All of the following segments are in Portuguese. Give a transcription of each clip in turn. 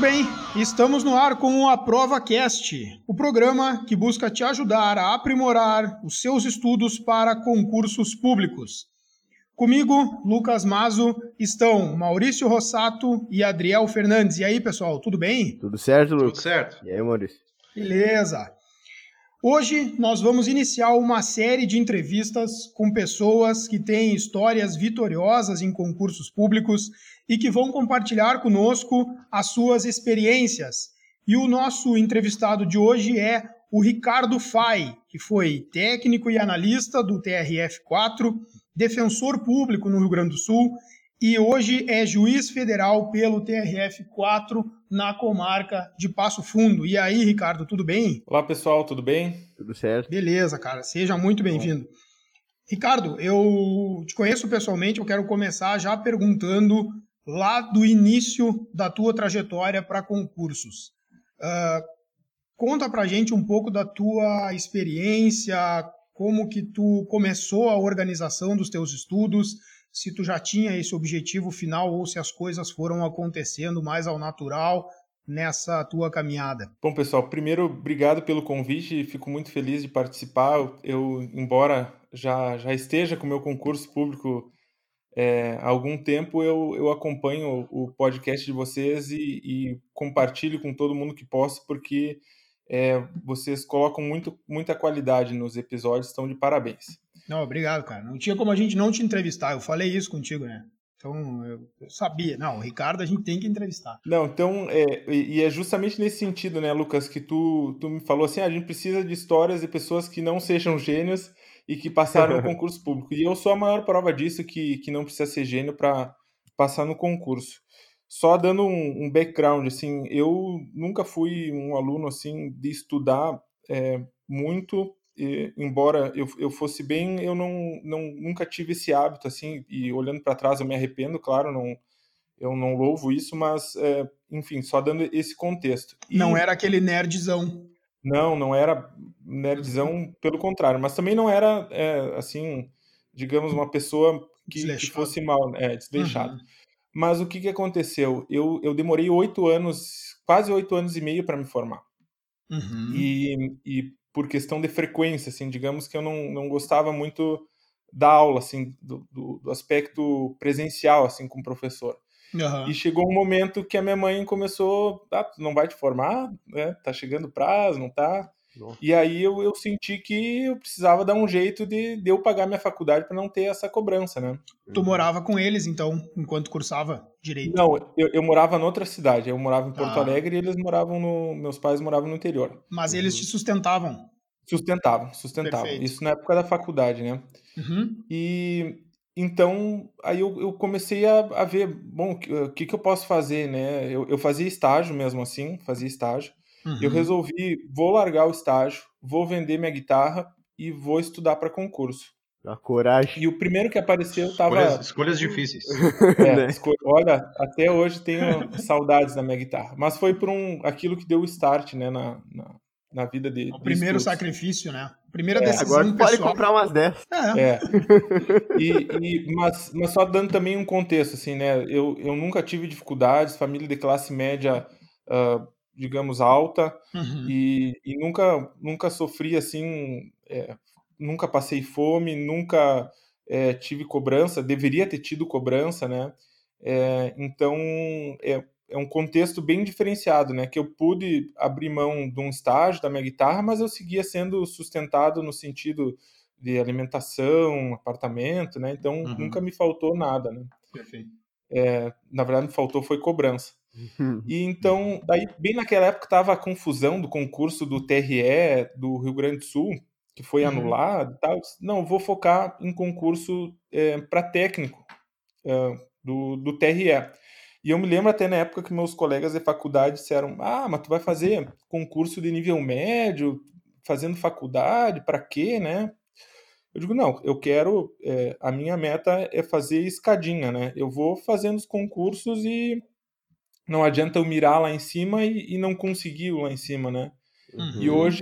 bem, estamos no ar com o Aprova Cast, o programa que busca te ajudar a aprimorar os seus estudos para concursos públicos. Comigo, Lucas Mazo, estão Maurício Rossato e Adriel Fernandes. E aí, pessoal, tudo bem? Tudo certo, Lucas? Tudo certo. E aí, Maurício? Beleza. Hoje nós vamos iniciar uma série de entrevistas com pessoas que têm histórias vitoriosas em concursos públicos e que vão compartilhar conosco as suas experiências. E o nosso entrevistado de hoje é o Ricardo Fai, que foi técnico e analista do TRF4, defensor público no Rio Grande do Sul e hoje é juiz federal pelo TRF4 na comarca de Passo Fundo. E aí, Ricardo, tudo bem? Olá, pessoal, tudo bem? Tudo certo. Beleza, cara, seja muito bem-vindo. Ricardo, eu te conheço pessoalmente, eu quero começar já perguntando lá do início da tua trajetória para concursos. Uh, conta pra gente um pouco da tua experiência, como que tu começou a organização dos teus estudos, se tu já tinha esse objetivo final ou se as coisas foram acontecendo mais ao natural nessa tua caminhada. Bom, pessoal, primeiro, obrigado pelo convite, fico muito feliz de participar. Eu, embora já, já esteja com o meu concurso público é, há algum tempo, eu, eu acompanho o podcast de vocês e, e compartilho com todo mundo que posso, porque é, vocês colocam muito, muita qualidade nos episódios, estão de parabéns. Não, obrigado, cara. Não tinha como a gente não te entrevistar. Eu falei isso contigo, né? Então, eu, sabia. Não, o Ricardo a gente tem que entrevistar. Não, então, é, e é justamente nesse sentido, né, Lucas, que tu, tu me falou assim, ah, a gente precisa de histórias de pessoas que não sejam gênios e que passaram no concurso público. E eu sou a maior prova disso, que, que não precisa ser gênio para passar no concurso. Só dando um, um, background, assim, eu nunca fui um aluno, assim, de estudar é, muito e, embora eu, eu fosse bem, eu não, não nunca tive esse hábito assim. E olhando para trás, eu me arrependo, claro, não eu não louvo isso, mas é, enfim, só dando esse contexto. E, não era aquele nerdzão. Não, não era nerdzão, pelo contrário, mas também não era é, assim, digamos, uma pessoa que, que fosse mal, é, desleixado. Uhum. Mas o que, que aconteceu? Eu, eu demorei oito anos, quase oito anos e meio para me formar. Uhum. E, e por questão de frequência, assim, digamos que eu não, não gostava muito da aula, assim, do, do, do aspecto presencial, assim, com o professor. Uhum. E chegou um momento que a minha mãe começou, ah, não vai te formar, né? Tá chegando o prazo, não tá? Nossa. E aí eu, eu senti que eu precisava dar um jeito de, de eu pagar minha faculdade para não ter essa cobrança, né? Tu morava com eles, então, enquanto cursava direito? Não, eu, eu morava em outra cidade. Eu morava em Porto ah. Alegre e eles moravam no. Meus pais moravam no interior. Mas eles te sustentavam? Sustentavam, sustentavam. Perfeito. Isso na época da faculdade, né? Uhum. E então aí eu, eu comecei a, a, ver, bom, o que, que eu posso fazer, né? Eu, eu fazia estágio mesmo assim, fazia estágio. Uhum. Eu resolvi, vou largar o estágio, vou vender minha guitarra e vou estudar para concurso. A coragem. E o primeiro que apareceu tava. Escolhas, escolhas difíceis. É, né? esco... Olha, até hoje tenho saudades da minha guitarra. Mas foi por um aquilo que deu o start, né, na, na, na vida de. O primeiro estudos. sacrifício, né? Primeira é, decisão agora pessoal. pode comprar umas 10. É. é. E, e, mas, mas só dando também um contexto, assim, né? Eu, eu nunca tive dificuldades, família de classe média. Uh, digamos, alta uhum. e, e, nunca, nunca sofri assim, é, nunca passei fome, nunca é, tive cobrança, deveria ter tido cobrança, né? É, então é, é um contexto bem diferenciado, né? Que eu pude abrir mão de um estágio da minha guitarra, mas eu seguia sendo sustentado no sentido de alimentação, apartamento, né? Então uhum. nunca me faltou nada, né? Perfeito. É, na verdade, me faltou foi cobrança. E então, daí, bem naquela época, estava a confusão do concurso do TRE do Rio Grande do Sul, que foi uhum. anulado e tal. Não, vou focar em concurso é, para técnico é, do, do TRE. E eu me lembro até na época que meus colegas de faculdade disseram: Ah, mas tu vai fazer concurso de nível médio, fazendo faculdade, para quê, né? Eu digo: Não, eu quero. É, a minha meta é fazer escadinha, né? Eu vou fazendo os concursos e não adianta eu mirar lá em cima e, e não conseguir lá em cima, né? Uhum. E hoje,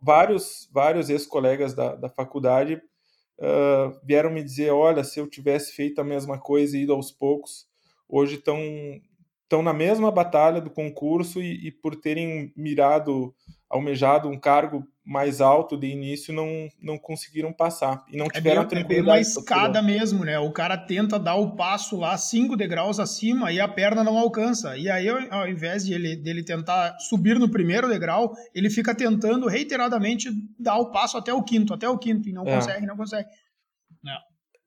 vários, vários ex-colegas da, da faculdade uh, vieram me dizer: olha, se eu tivesse feito a mesma coisa e ido aos poucos, hoje estão estão na mesma batalha do concurso e, e, por terem mirado, almejado um cargo mais alto de início, não, não conseguiram passar. E não é tiveram é bem, tranquilidade. É uma escada mesmo, né? O cara tenta dar o passo lá cinco degraus acima e a perna não alcança. E aí, ao invés de ele, dele tentar subir no primeiro degrau, ele fica tentando reiteradamente dar o passo até o quinto, até o quinto, e não é. consegue, não consegue.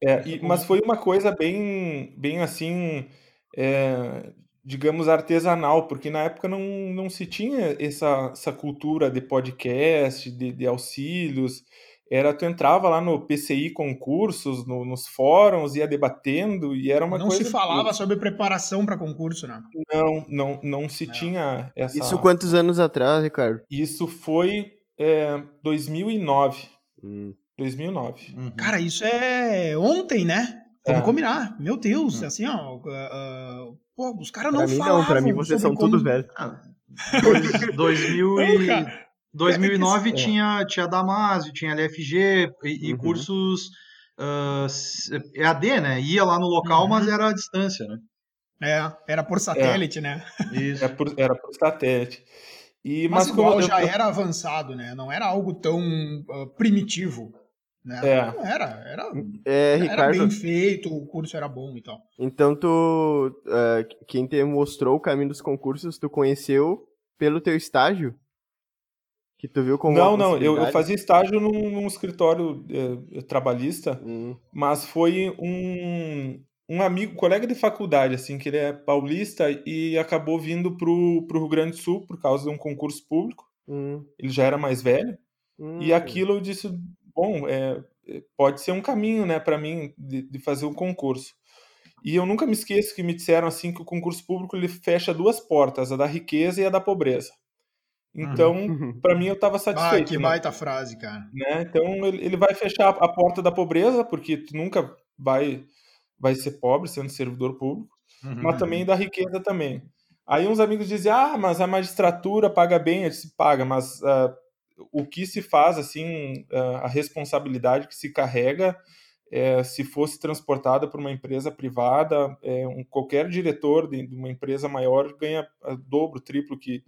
É. é e, mas foi uma coisa bem, bem assim, é, digamos, artesanal, porque na época não, não se tinha essa, essa cultura de podcast, de, de auxílios. Era, tu entrava lá no PCI concursos, no, nos fóruns, ia debatendo, e era uma não coisa... Não se falava que... sobre preparação para concurso, né? Não, não, não se não. tinha essa... Isso quantos anos atrás, Ricardo? Isso foi é, 2009. Hum. 2009. Uhum. Cara, isso é ontem, né? Vamos é. combinar. Meu Deus, hum. assim, ó. Uh, uh, os caras não mim, falavam. Não, pra mim vocês são como... todos velhos. Ah, 2000 e... 2009 é, tinha, tinha Damásio, tinha LFG e, e uhum. cursos uh, ah, EAD, né? Ia lá no local, uhum. mas era à distância, né? É, era por satélite, é. né? Isso. Era por, era por satélite. E, mas, mas igual já eu... era avançado, né? Não era algo tão uh, primitivo. Né? É. Não era, era, é, era Ricardo, bem feito, o curso era bom e tal. Então tu, uh, quem te mostrou o caminho dos concursos, tu conheceu pelo teu estágio? Que tu viu como Não, não, eu, eu, fazia estágio num, num escritório é, trabalhista, hum. mas foi um, um amigo, colega de faculdade, assim, que ele é paulista e acabou vindo pro, pro Rio Grande do Sul por causa de um concurso público. Hum. Ele já era mais velho. Hum. E aquilo eu disse, bom, é, é, pode ser um caminho, né, para mim de, de, fazer um concurso. E eu nunca me esqueço que me disseram assim que o concurso público ele fecha duas portas, a da riqueza e a da pobreza. Então, uhum. para mim eu estava satisfeito. Ah, que né? baita frase, cara. Né? Então ele, ele vai fechar a porta da pobreza, porque tu nunca vai vai ser pobre sendo servidor público, uhum. mas também da riqueza também. Aí uns amigos dizem, ah, mas a magistratura paga bem, eu disse, paga, mas uh, o que se faz, assim, a responsabilidade que se carrega, é, se fosse transportada por uma empresa privada, é, um, qualquer diretor de, de, uma empresa maior ganha dobro, triplo que,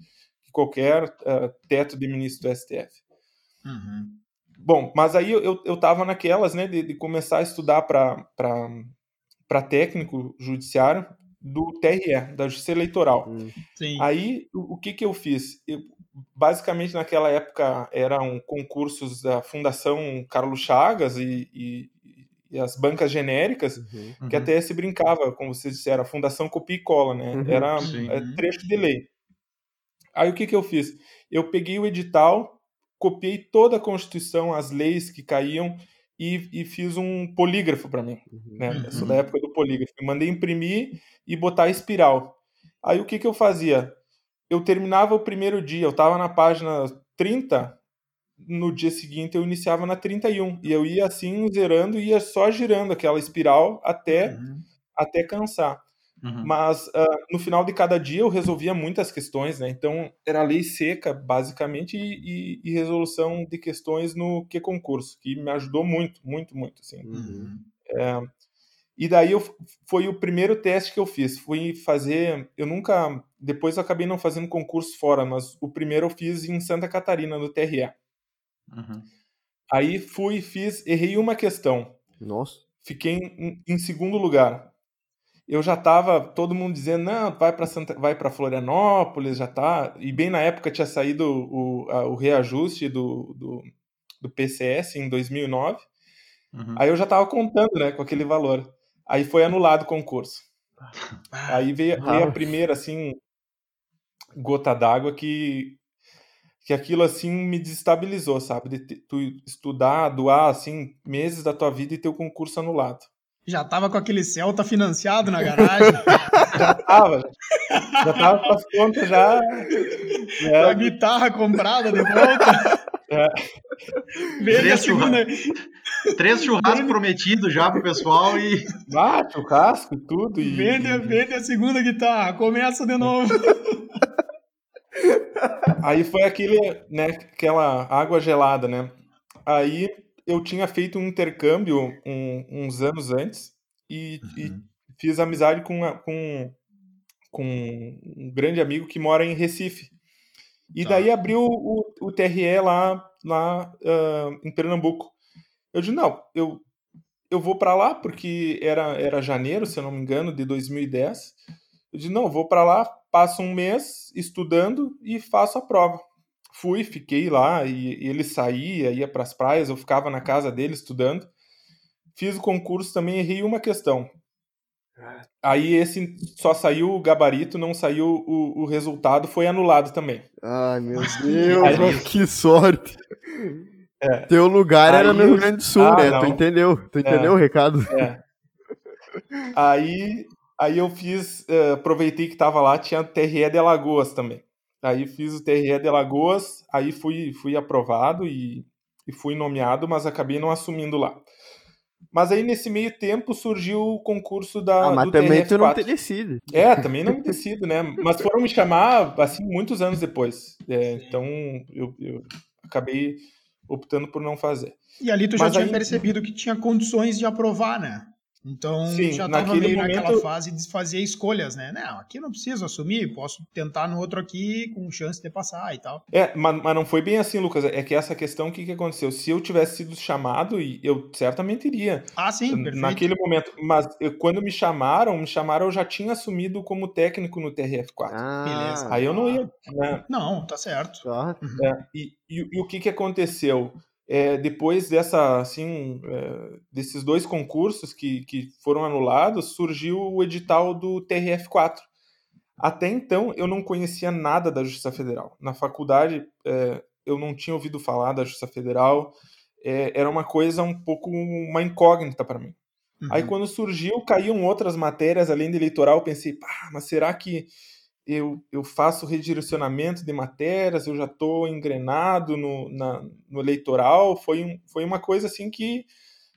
que qualquer uh, teto de ministro do STF. Uhum. Bom, mas aí eu estava naquelas, né, de, de, começar a estudar para técnico judiciário do TRE, da Justiça Eleitoral. Hum. Aí, o, o, que que eu fiz? Eu, basicamente naquela época eram concursos da Fundação Carlos Chagas e, e, e as bancas genéricas, uhum, que uhum. até se brincava, como vocês disseram, a Fundação Copia e Cola, né? Uhum, Era é, trecho de lei. Aí o que, que eu fiz? Eu peguei o edital, copiei toda a Constituição, as leis que caíam e, e fiz um polígrafo para mim. Uhum. Né? Sou da época do polígrafo. Eu mandei imprimir e botar espiral. Aí o que, que eu fazia? Eu terminava o primeiro dia, eu estava na página 30, no dia seguinte eu iniciava na 31. E eu ia assim, zerando, ia só girando aquela espiral até, uhum. até cansar. Uhum. Mas uh, no final de cada dia eu resolvia muitas questões, né? Então era lei seca, basicamente, e, e, e resolução de questões no que concurso, que me ajudou muito, muito, muito. Assim. Uhum. É, e daí eu, foi o primeiro teste que eu fiz. Fui fazer. Eu nunca. Depois eu acabei não fazendo concurso fora, mas o primeiro eu fiz em Santa Catarina, no TRE. Uhum. Aí fui, fiz, errei uma questão. Nossa. Fiquei em, em segundo lugar. Eu já tava todo mundo dizendo, não, vai para Santa, vai para Florianópolis, já tá. E bem na época tinha saído o, a, o reajuste do, do, do PCS em 2009. Uhum. Aí eu já tava contando, né, com aquele valor. Aí foi anulado o concurso. Ah, Aí veio, veio a primeira, assim, gota d'água que, que aquilo, assim, me desestabilizou, sabe? De tu estudar, doar, assim, meses da tua vida e ter o concurso anulado. Já tava com aquele Celta financiado na garagem? já tava. Já tava com as contas já. Né? A guitarra comprada de volta. É. Vende a segunda. Três churrascos prometidos já pro pessoal e. Ah, churrasco, tudo. E... Vende, vende a segunda guitarra, começa de novo. Aí foi aquele, né, aquela água gelada, né? Aí eu tinha feito um intercâmbio um, uns anos antes e, uhum. e, fiz amizade com, com, com um grande amigo que mora em Recife. E tá. daí abriu o, o TRE lá, lá uh, em Pernambuco. Eu disse, não, eu, eu vou para lá, porque era, era janeiro, se eu não me engano, de 2010. Eu disse, não, vou para lá, passo um mês estudando e faço a prova. Fui, fiquei lá, e, e ele saía, ia para as praias, eu ficava na casa dele estudando. Fiz o concurso também, errei uma questão. Aí esse só saiu o gabarito, não saiu o, o resultado, foi anulado também. Ai, meu Deus, Aí, que sorte. É. Teu lugar Aí, era no Rio Grande do Sul, ah, né? Não. Tu entendeu? Tu entendeu é. o recado? É. Aí, aí eu fiz, uh, aproveitei que tava lá, tinha TRE de Alagoas também. Aí fiz o TRE de Alagoas, aí fui, fui aprovado e, e fui nomeado, mas acabei não assumindo lá. Mas aí, nesse meio tempo, surgiu o concurso da. Ah, mas também TRF4. tu não te decide. É, também não me decido, né? Mas foram me chamar, assim, muitos anos depois. É, então, eu, eu, acabei optando por não fazer. E ali tu já mas tinha aí... percebido que tinha condições de aprovar, né? Então Sim, já estava meio momento... naquela fase de fazer escolhas, né? Não, aqui não preciso assumir, posso tentar no outro aqui com chance de passar e tal. É, mas, mas não foi bem assim, Lucas. É que essa questão, o que, que aconteceu? Se eu tivesse sido chamado, eu certamente iria. Ah, sim, perfeito. Naquele momento. Mas eu, quando me chamaram, me chamaram, eu já tinha assumido como técnico no TRF4. Ah, beleza. Aí eu não ia. Né? Não, tá certo. Tá. É, e, e, e o que, que aconteceu? É, depois dessa, assim, é, desses dois concursos que, que foram anulados, surgiu o edital do TRF4. Até então, eu não conhecia nada da Justiça Federal. Na faculdade, é, eu não tinha ouvido falar da Justiça Federal. É, era uma coisa um pouco uma incógnita para mim. Uhum. Aí, quando surgiu, caíam outras matérias além do eleitoral. Eu pensei, pá, mas será que eu, eu faço redirecionamento de matérias, eu já estou engrenado no, na, no eleitoral. Foi, foi uma coisa assim que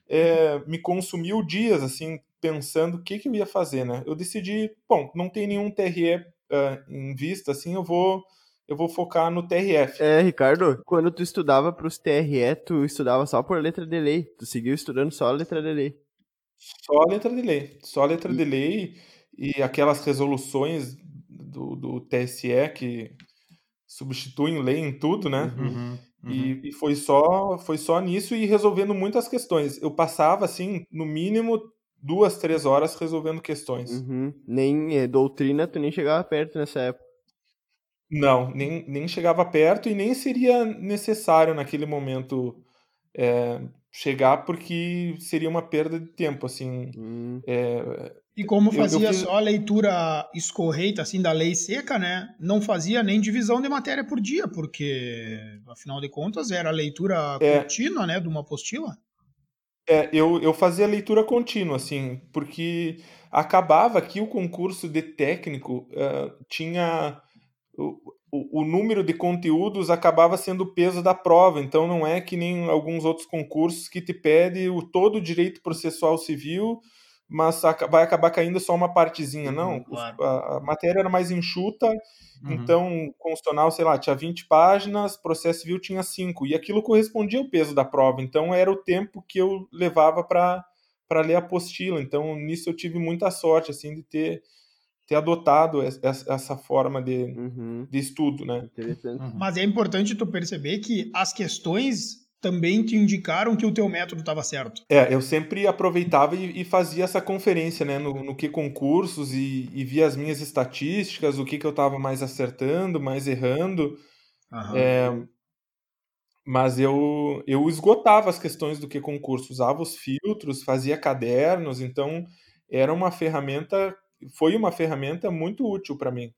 é, me consumiu dias, assim, pensando o que, que eu ia fazer, né? Eu decidi, bom, não tem nenhum TRE uh, em vista, assim, eu vou eu vou focar no TRF. É, Ricardo, quando tu estudava para os TRE, tu estudava só por letra de lei. Tu seguiu estudando só a letra de lei. Só a letra de lei. Só a letra e... de lei e aquelas resoluções do, do TSE que substituem lei em tudo, né? Uhum, uhum. E, uhum. e, foi só foi só nisso e resolvendo muitas questões. Eu passava assim, no mínimo duas, três horas resolvendo questões. Uhum. Nem é, doutrina, tu nem chegava perto nessa época. Não, nem, nem chegava perto e nem seria necessário naquele momento é, chegar porque seria uma perda de tempo, assim. Hum. É, e como fazia eu, eu fiz... só a leitura escorreita, assim, da lei seca, né? Não fazia nem divisão de matéria por dia, porque, afinal de contas, era a leitura é... contínua, né, de uma apostila. É, eu, eu fazia leitura contínua, assim, porque acabava que o concurso de técnico uh, tinha... o, o, número de conteúdos acabava sendo o peso da prova, então não é que nem alguns outros concursos que te pede o todo o direito processual civil mas vai acabar caindo só uma partezinha. Não, uhum, claro. a, a, matéria era mais enxuta, uhum. então, constitucional, sei lá, tinha 20 páginas, processo civil tinha 5, e aquilo correspondia ao peso da prova, então era o tempo que eu levava para ler a apostila. Então, nisso eu tive muita sorte, assim, de ter ter adotado essa forma de, uhum. de estudo, né? Uhum. Mas é importante tu perceber que as questões também te indicaram que o teu método estava certo. É, eu sempre aproveitava e, e, fazia essa conferência, né, no, no que concursos e, e, via as minhas estatísticas, o que, que eu estava mais acertando, mais errando. É, mas eu, eu esgotava as questões do que concurso, usava os filtros, fazia cadernos, então era uma ferramenta, foi uma ferramenta muito útil para mim.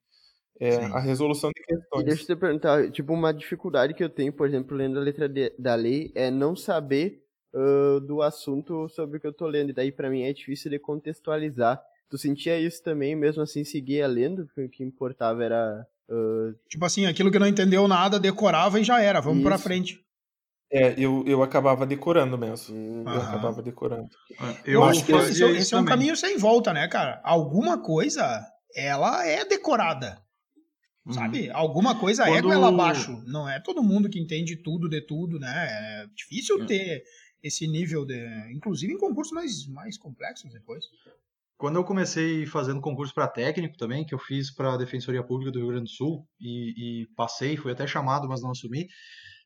É, a resolução de questões. E deixa eu te perguntar, tipo, uma dificuldade que eu tenho, por exemplo, lendo a letra de, da lei, é não saber uh, do assunto sobre o que eu tô lendo. E daí, para mim, é difícil de contextualizar. Tu sentia isso também, mesmo assim, seguia lendo? Porque o que importava era... Uh... Tipo assim, aquilo que não entendeu nada, decorava e já era, vamos isso. pra frente. É, eu, eu acabava decorando mesmo. Eu acabava decorando. Eu, eu acho que esse, esse é um caminho sem volta, né, cara? Alguma coisa, ela é decorada. Sabe? Uhum. Alguma coisa Quando... é goela abaixo. Não é todo mundo que entende tudo de tudo, né? É difícil é. ter esse nível de. Inclusive em concursos mais, mais complexos depois. quando eu comecei fazendo concurso para técnico também, que eu fiz para a Defensoria Pública do Rio Grande do Sul e, e, passei, fui até chamado, mas não assumi.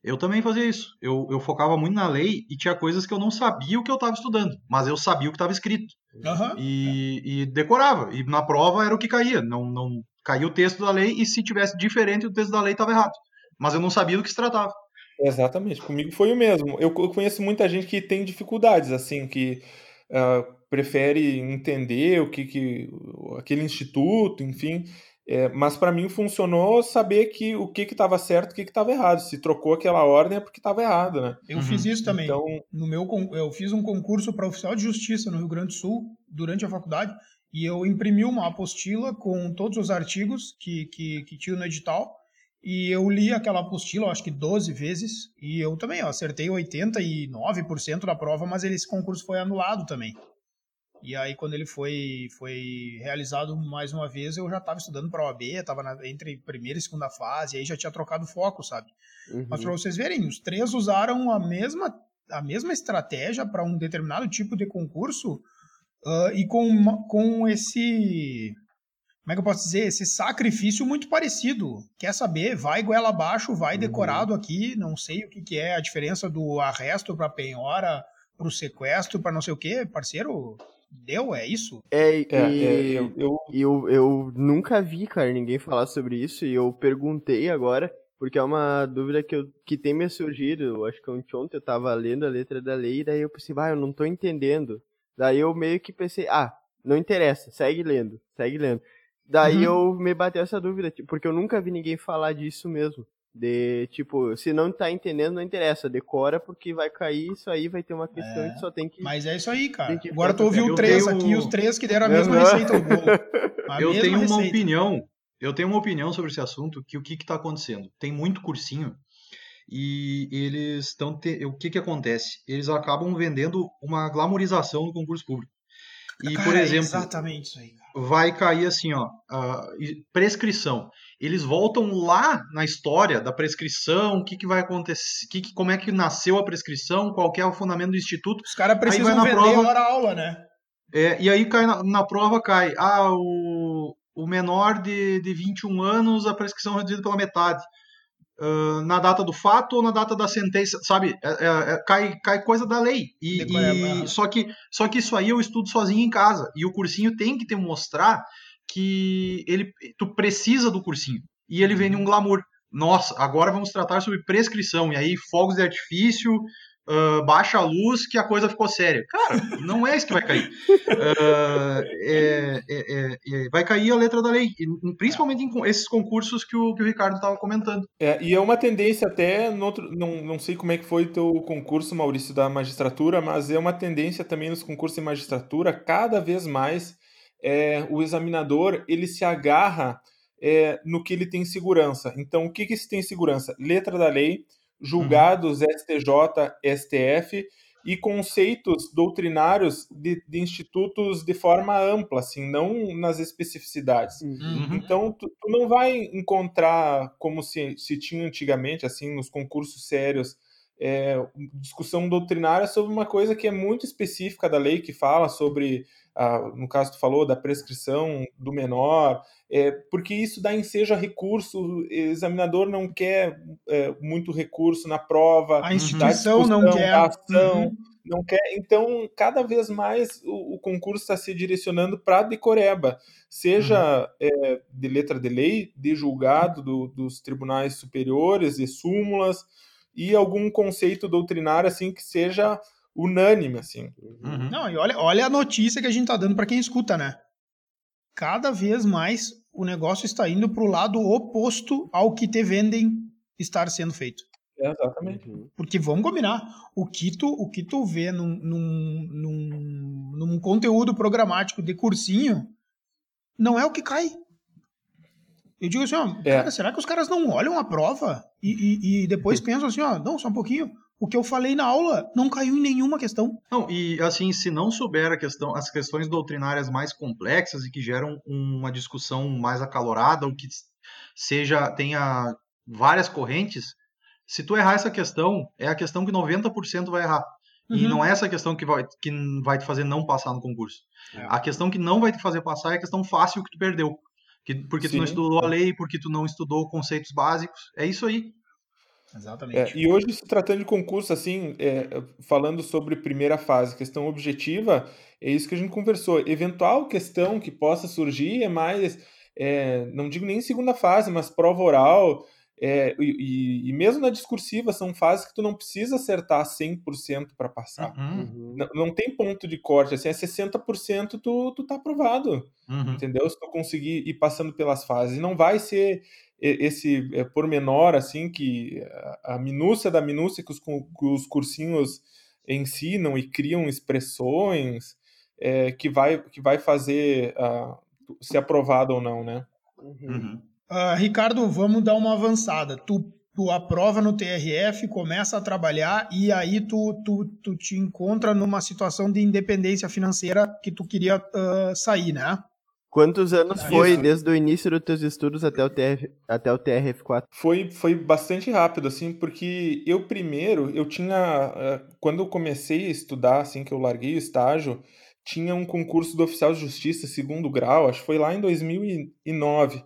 Eu também fazia isso. Eu, eu focava muito na lei e tinha coisas que eu não sabia o que eu estava estudando, mas eu sabia o que estava escrito. Uhum. E, e, decorava. E na prova era o que caía. Não, não caía o texto da lei e se tivesse diferente, o texto da lei estava errado. Mas eu não sabia do que se tratava. Exatamente. Comigo foi o mesmo. Eu, eu conheço muita gente que tem dificuldades, assim, que uh, prefere entender o que, que aquele instituto, enfim. É, mas para mim funcionou saber que o que estava certo, o que estava errado. Se trocou aquela ordem é porque estava errado, né? Eu uhum. fiz isso também. Então... No meu, eu fiz um concurso para oficial de justiça no Rio Grande do Sul durante a faculdade e eu imprimi uma apostila com todos os artigos que, que, que tinha no edital e eu li aquela apostila, acho que 12 vezes e eu também eu acertei 89% da prova, mas esse concurso foi anulado também. E aí, quando ele foi, foi realizado mais uma vez, eu já estava estudando para a OAB, estava entre primeira e segunda fase, aí já tinha trocado foco, sabe? Uhum. Mas para vocês verem, os três usaram a mesma, a mesma estratégia para um determinado tipo de concurso uh, e com, com esse. Como é que eu posso dizer? Esse sacrifício muito parecido. Quer saber? Vai goela abaixo, vai uhum. decorado aqui, não sei o que, que é a diferença do arresto para penhora, para o sequestro, para não sei o que, parceiro Deu? É isso? É, e, é, é eu, eu... eu, eu nunca vi, cara, ninguém falar sobre isso e eu perguntei agora, porque é uma dúvida que, eu, que tem me surgido. Eu acho que ontem eu tava lendo a letra da lei e daí eu pensei, ah, eu não tô entendendo. Daí eu meio que pensei, ah, não interessa, segue lendo, segue lendo. Daí uhum. eu me bateu essa dúvida, tipo, porque eu nunca vi ninguém falar disso mesmo. De, tipo, se não tá entendendo, não interessa. Decora porque vai cair isso aí, vai ter uma questão é, que só tem que. Mas é isso aí, cara. Agora tu ouviu três tenho... aqui, os três que deram a mesma uhum. receita do bolo. eu tenho receita. uma opinião. Eu tenho uma opinião sobre esse assunto, que o que está acontecendo? Tem muito cursinho e eles estão. Te... O que, que acontece? Eles acabam vendendo uma glamorização do concurso público. E, cara, por exemplo, exatamente isso aí, vai cair assim, ó, prescrição eles voltam lá na história da prescrição, o que, que vai acontecer, que, que, como é que nasceu a prescrição, qual é o fundamento do instituto. Os caras precisam aí vai na vender prova, hora aula, né? É, e aí cai na, na, prova cai, ah, o, o menor de, de 21 anos, a prescrição reduzida pela metade. Uh, na data do fato ou na data da sentença, sabe? É, é, é cai, cai coisa da lei. E, e, só, que, só que isso aí eu estudo sozinho em casa. E o cursinho tem que te mostrar que ele, tu precisa do cursinho. E ele vem um uhum. glamour. Nossa, agora vamos tratar sobre prescrição. E aí, fogos de artifício, uh, baixa a luz, que a coisa ficou séria. Cara, não é isso que vai cair. Uh, é, é, é, vai cair a letra da lei. Principalmente em esses concursos que o, que o Ricardo estava comentando. É, e é uma tendência até, no outro, não, não sei como é que foi teu concurso, Maurício, da magistratura, mas é uma tendência também nos concursos de magistratura, cada vez mais é, o examinador ele se agarra no que ele tem segurança. Então, o que, que se tem segurança? Letra da lei, julgados uhum. STJ, STF e conceitos doutrinários de, de, institutos de forma ampla, assim, não nas especificidades. Uhum. Então, tu, tu, não vai encontrar, como se, se tinha antigamente, assim, nos concursos sérios, é, discussão doutrinária sobre uma coisa que é muito específica da lei, que fala sobre no caso tu falou da prescrição do menor, é, porque isso dá ensejo a recurso, o examinador não quer é, muito recurso na prova, a instituição não quer, ação, uhum. não quer, então cada vez mais o, o concurso está se direcionando para a decoreba, seja uhum. é, de letra de lei, de julgado do, dos tribunais superiores e súmulas, e algum conceito doutrinário assim que seja unânime, assim. Uhum. Não, e olha, olha a notícia que a gente tá dando para quem escuta, né? Cada vez mais o negócio está indo para o lado oposto ao que te vendem estar sendo feito. É, exatamente. Uhum. Porque vamos combinar, o que tu, o que tu vê num, num, num, num conteúdo programático de cursinho não é o que cai. Eu digo assim, ó, é. cara, será que os caras não olham a prova e, e, e depois pensam assim, ó, não, só um pouquinho, o que eu falei na aula não caiu em nenhuma questão. Não, e assim, se não souber a questão, as questões doutrinárias mais complexas e que geram uma discussão mais acalorada, ou que seja, tenha várias correntes, se tu errar essa questão, é a questão que 90% vai errar. Uhum. E não é essa questão que vai, que vai te fazer não passar no concurso. É. A questão que não vai te fazer passar é a questão fácil que tu perdeu. Que, porque Sim. tu não estudou a lei, porque tu não estudou conceitos básicos. É isso aí. Exatamente. É, e hoje, se tratando de concurso, assim, é, falando sobre primeira fase, questão objetiva, é isso que a gente conversou. Eventual questão que possa surgir é mais, é, não digo nem segunda fase, mas prova oral, é, e, e, mesmo na discursiva, são fases que tu não precisa acertar 100% para passar. Uhum. uhum. Não, não, tem ponto de corte, assim, é 60% tu, tu tá aprovado. Uhum. Entendeu? Se tu conseguir ir passando pelas fases. Não vai ser esse é, pormenor, assim, que a, a minúcia da minúcia que os, que os cursinhos ensinam e criam expressões é, que, vai, que vai fazer uh, ser aprovado ou não, né? Uhum. Uh, Ricardo, vamos dar uma avançada. Tu, tu aprova no TRF, começa a trabalhar e aí tu, tu, tu te encontra numa situação de independência financeira que tu queria uh, sair, né? Quantos anos foi desde o início dos teus estudos até o, TRF, até o TRF4? Foi, foi bastante rápido, assim, porque eu primeiro, eu tinha, ah, quando eu comecei a estudar, assim, que eu larguei o estágio, tinha um concurso do oficial de justiça segundo grau, acho que foi lá em 2009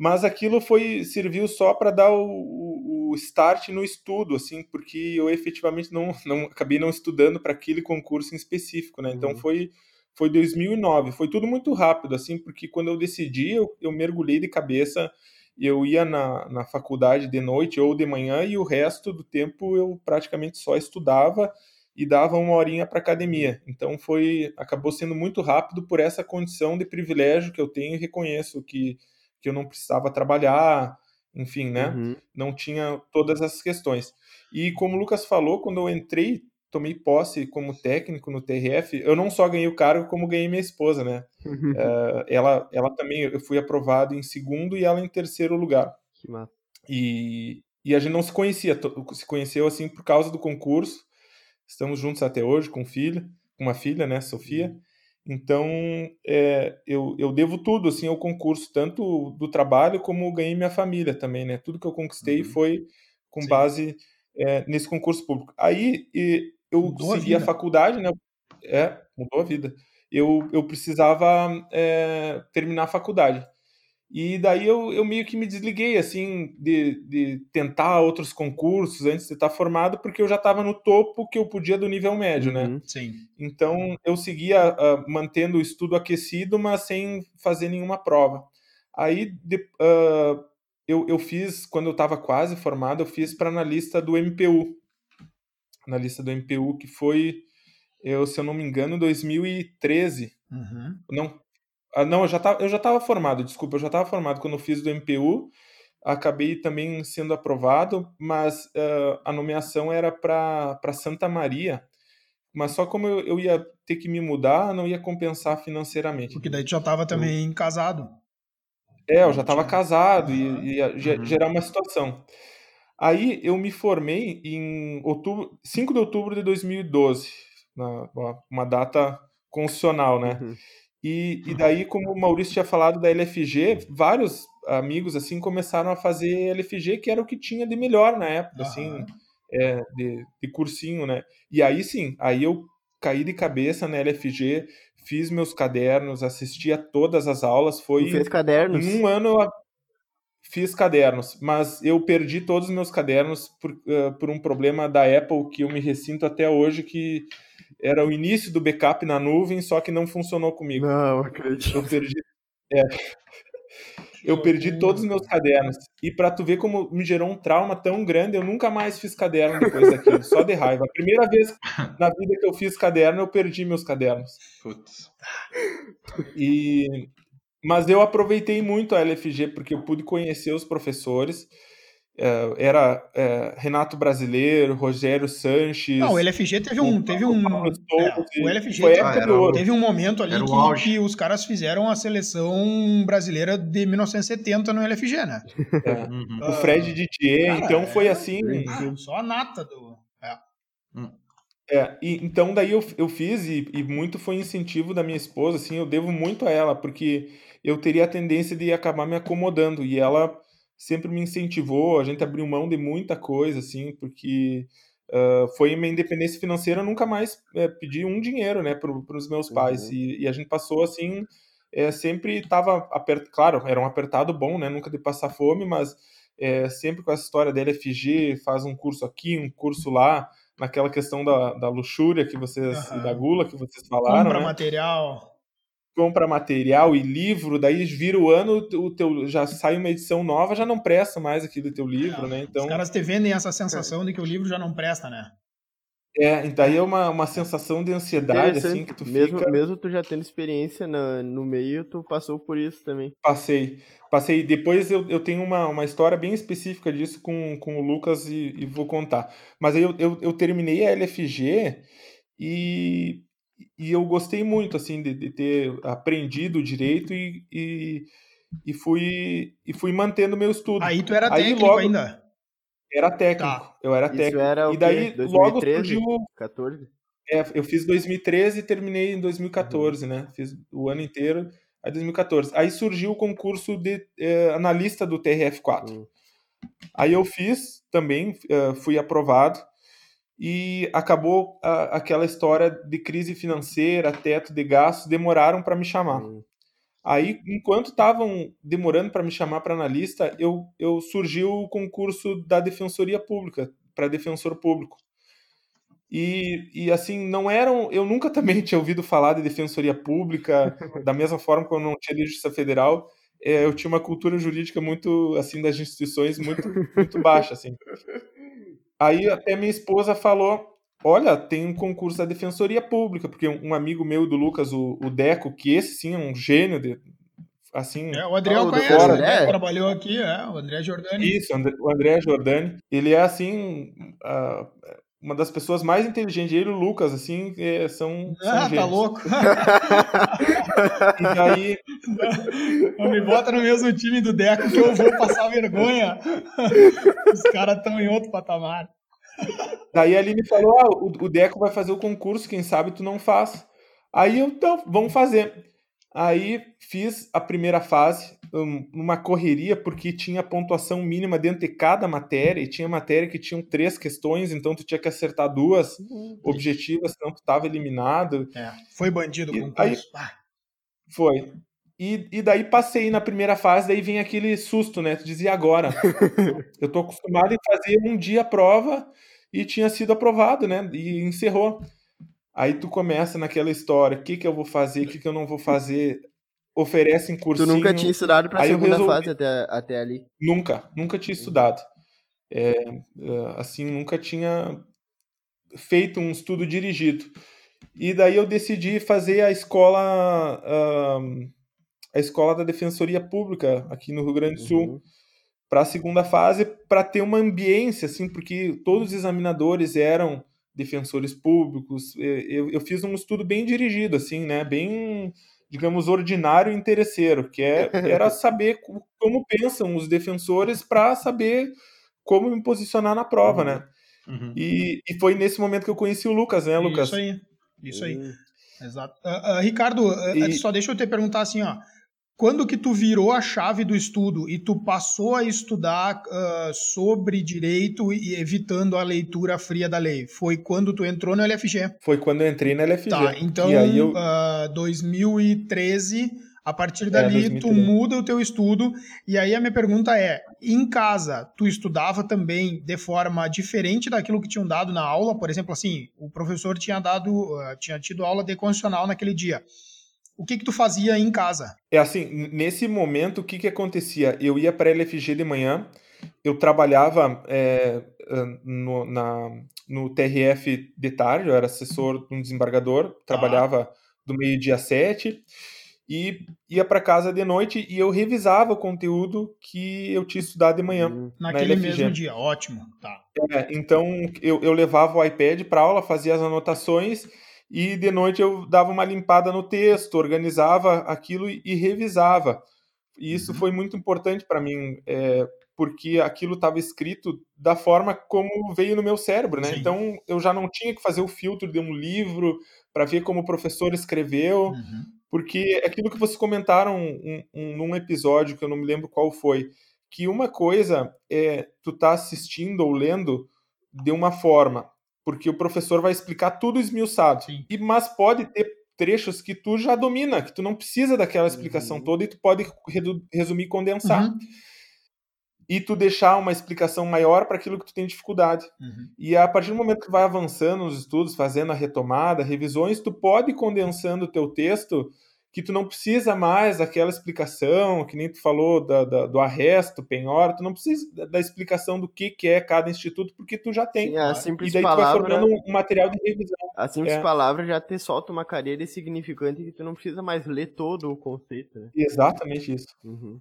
mas aquilo foi serviu só para dar o, o, start no estudo, assim, porque eu efetivamente não, não acabei não estudando para aquele concurso em específico, né? Então uhum. foi foi 2009, foi tudo muito rápido, assim, porque quando eu decidi, eu, eu mergulhei de cabeça, eu ia na, na faculdade de noite ou de manhã e o resto do tempo eu praticamente só estudava e dava uma horinha para academia. Então foi acabou sendo muito rápido por essa condição de privilégio que eu tenho e reconheço que que eu não precisava trabalhar, enfim, né? Uhum. Não tinha todas essas questões. E como o Lucas falou, quando eu entrei, tomei posse como técnico no TRF, eu não só ganhei o cargo, como ganhei minha esposa, né? Uhum. Uh, ela, ela também, eu fui aprovado em segundo e ela em terceiro lugar. Que massa. E, e a gente não se conhecia, se conheceu assim por causa do concurso. Estamos juntos até hoje com filha, com uma filha, né, Sofia. Uhum. Então, é, eu, eu devo tudo assim ao concurso, tanto do trabalho como ganhei minha família também, né? Tudo que eu conquistei uhum. foi com Sim. base é, nesse concurso público. Aí eu mudou segui a, a, faculdade, né? É, mudou a vida. Eu, eu precisava é, terminar a faculdade. E daí eu, eu meio que me desliguei, assim, de, de tentar outros concursos antes de estar formado, porque eu já estava no topo que eu podia do nível médio, né? Uhum, sim. Então eu seguia uh, mantendo o estudo aquecido, mas sem fazer nenhuma prova. Aí de, uh, eu, eu fiz, quando eu estava quase formado, eu fiz para analista do MPU. Analista do MPU, que foi, eu, se eu não me engano, 2013. Uhum. Não, ah, não, eu já tava, eu já estava formado, desculpa, eu já estava formado quando eu fiz do MPU. Acabei também sendo aprovado, mas uh, a nomeação era para Santa Maria. Mas só como eu, eu, ia ter que me mudar, não ia compensar financeiramente. Porque daí tu já estava também eu... casado. É, eu já estava casado uhum. e ia uhum. gerar uma situação. Aí eu me formei em outubro, 5 de outubro de 2012, na, uma data constitucional, né? Uhum. E, e daí, como o Maurício tinha falado da LFG, vários amigos assim começaram a fazer LFG, que era o que tinha de melhor na época, assim, é, de, de cursinho, né? E aí sim, aí eu caí de cabeça na LFG, fiz meus cadernos, assisti a todas as aulas, foi... fez cadernos? Em um ano eu fiz cadernos, mas eu perdi todos os meus cadernos por, uh, por um problema da Apple que eu me ressinto até hoje, que era o início do backup na nuvem, só que não funcionou comigo. Não, acredito. Eu perdi. É, eu perdi todos os meus cadernos. E para tu ver como me gerou um trauma tão grande, eu nunca mais fiz caderno depois daquilo, só de raiva. A primeira vez na vida que eu fiz caderno, eu perdi meus cadernos. Putz. E mas eu aproveitei muito a LFG porque eu pude conhecer os professores era é, Renato Brasileiro, Rogério Sanches. Não, o LFG teve um. Teve um é, o LFG foi teve, teve um momento ali que, que, os caras fizeram a seleção brasileira de 1970 no LFG, né? É, uhum. O Fred Didier, cara, então foi é, assim. Ah, só a nata do. É. Hum. É, e, então daí eu, eu fiz, e, e, muito foi incentivo da minha esposa, assim, eu devo muito a ela, porque eu teria a tendência de acabar me acomodando, e ela sempre me incentivou, a gente abriu mão de muita coisa, assim, porque uh, foi minha independência financeira, eu nunca mais é, pedi um dinheiro, né, para os meus pais. Uhum. E, e, a gente passou assim, é, sempre estava apertado, claro, era um apertado bom, né, nunca de passar fome, mas é, sempre com essa história da LFG, faz um curso aqui, um curso lá, naquela questão da, da luxúria que vocês, uhum. da gula que vocês falaram. Compra né? material compra material e livro, daí vira o ano, o teu já sai uma edição nova, já não presta mais aquele teu livro, é, né? Então os caras te vendem essa sensação de que o livro já não presta, né? É, daí é uma, uma sensação de ansiedade, assim, que tu mesmo, fica... Mesmo tu já tendo experiência na, no meio, tu passou por isso também. Passei, passei. Depois eu, eu tenho uma, uma história bem específica disso com, com o Lucas e, e vou contar. Mas aí eu, eu, eu terminei a LFG e e eu gostei muito assim de, de ter aprendido direito e, e, e, fui e fui mantendo meu estudo. Aí tu era Aí, técnico logo, ainda? Era técnico. Tá. Eu era técnico. Isso era e daí 2013, logo surgiu 14. É, eu fiz 2013 e terminei em 2014, uhum. né? Fiz o ano inteiro, aí 2014. Aí surgiu o concurso de eh, analista do TRF4. Uhum. Aí eu fiz também, uh, fui aprovado e acabou a, aquela história de crise financeira, teto de gastos, demoraram para me chamar. Uhum. Aí, enquanto estavam demorando para me chamar para analista, eu, eu surgiu o concurso da Defensoria Pública, para defensor público. E, e assim, não eram. Eu nunca também tinha ouvido falar de defensoria pública, da mesma forma que eu não tinha de justiça federal. É, eu tinha uma cultura jurídica muito, assim, das instituições muito, muito baixa, assim. Aí até minha esposa falou: Olha, tem um concurso da Defensoria Pública, porque um amigo meu do Lucas, o, o Deco, que esse sim é um gênio de, assim. É, o Adriel conhece, fora, né? Trabalhou aqui, é, o André Jordani. Isso, o André Jordani. Ele é assim. Uh, uma das pessoas mais inteligentes, ele e o Lucas, assim, é, são, são Ah, tá gênios. tá louco. e daí... Não me bota no mesmo time do Deco que eu vou passar vergonha. Os caras estão em outro patamar. Daí ele me falou, ah, o Deco vai fazer o concurso, quem sabe tu não faz. Aí eu, então, vamos fazer. Aí fiz a primeira fase, uma correria, porque tinha pontuação mínima dentro de cada matéria, e tinha matéria que tinham três questões, então tu tinha que acertar duas uhum. objetivas, senão tu estava eliminado. É, foi bandido com aí, ah. Foi. E, e daí passei na primeira fase, daí vem aquele susto, né? Tu dizia agora. eu tô acostumado em fazer um dia a prova e tinha sido aprovado, né? E encerrou. Aí tu começa naquela história, o que que eu vou fazer, o que que eu não vou fazer oferecem cursinho. Tu nunca tinha estudado para a segunda resolvi... fase até, até ali? Nunca, nunca tinha estudado. É, é, assim, nunca tinha feito um estudo dirigido. E daí eu decidi fazer a escola a escola da Defensoria Pública aqui no Rio Grande do Sul uhum. para a segunda fase para ter uma ambiência assim, porque todos os examinadores eram defensores públicos. Eu, eu fiz um estudo bem dirigido assim, né, bem digamos, ordinário e interesseiro, que é, era saber como pensam os defensores para saber como me posicionar na prova, né? uhum. né? Uhum. E, e foi nesse momento que eu conheci o Lucas, né, Lucas? Isso aí, isso aí. Uhum. Exato. Uh, uh, Ricardo, e... só deixa eu te perguntar assim, ó. Quando que tu virou a chave do estudo e tu passou a estudar uh, sobre direito e evitando a leitura fria da lei? Foi quando tu entrou no LFG? Foi quando eu entrei no LFG. Tá, então, eu... uh, 2013, a partir é, dali é, tu muda o teu estudo e aí a minha pergunta é, em casa, tu estudava também de forma diferente daquilo que tinham dado na aula? Por exemplo, assim, o professor tinha dado, uh, tinha tido aula de constitucional naquele dia o que que tu fazia em casa? É assim, nesse momento, o que que acontecia? Eu ia para a LFG de manhã, eu trabalhava é, no, na, no TRF de tarde, eu era assessor de um desembargador, trabalhava ah. do meio-dia sete, e ia para casa de noite e eu revisava o conteúdo que eu tinha estudado de manhã. Hum. Naquele na mesmo dia, ótimo. Tá. É, então eu, eu levava o iPad para aula, fazia as anotações e de noite eu dava uma limpada no texto, organizava aquilo e, revisava. E isso uhum. foi muito importante para mim, é, porque aquilo estava escrito da forma como veio no meu cérebro, né? Sim. Então eu já não tinha que fazer o filtro de um livro para ver como o professor escreveu, uhum. porque é aquilo que vocês comentaram um, um, num episódio que eu não me lembro qual foi, que uma coisa é tu tá assistindo ou lendo de uma forma, porque o professor vai explicar tudo esmiuçado. Sim. E, mas pode ter trechos que tu já domina, que tu não precisa daquela explicação uhum. toda e tu pode resumir e condensar. Uhum. E tu deixar uma explicação maior para aquilo que tu tem dificuldade. Uhum. E a partir do momento que vai avançando nos estudos, fazendo a retomada, revisões, tu pode ir condensando o teu texto que tu não precisa mais daquela explicação, que nem tu falou da, da, do arresto, penhora, tu não precisa da, explicação do que, que é cada instituto, porque tu já tem. Sim, a simples e daí palavra, tu vai formando um, material de revisão. A simples é. palavra já te solta uma carreira significante que tu não precisa mais ler todo o conceito. Né? Exatamente isso. Uhum.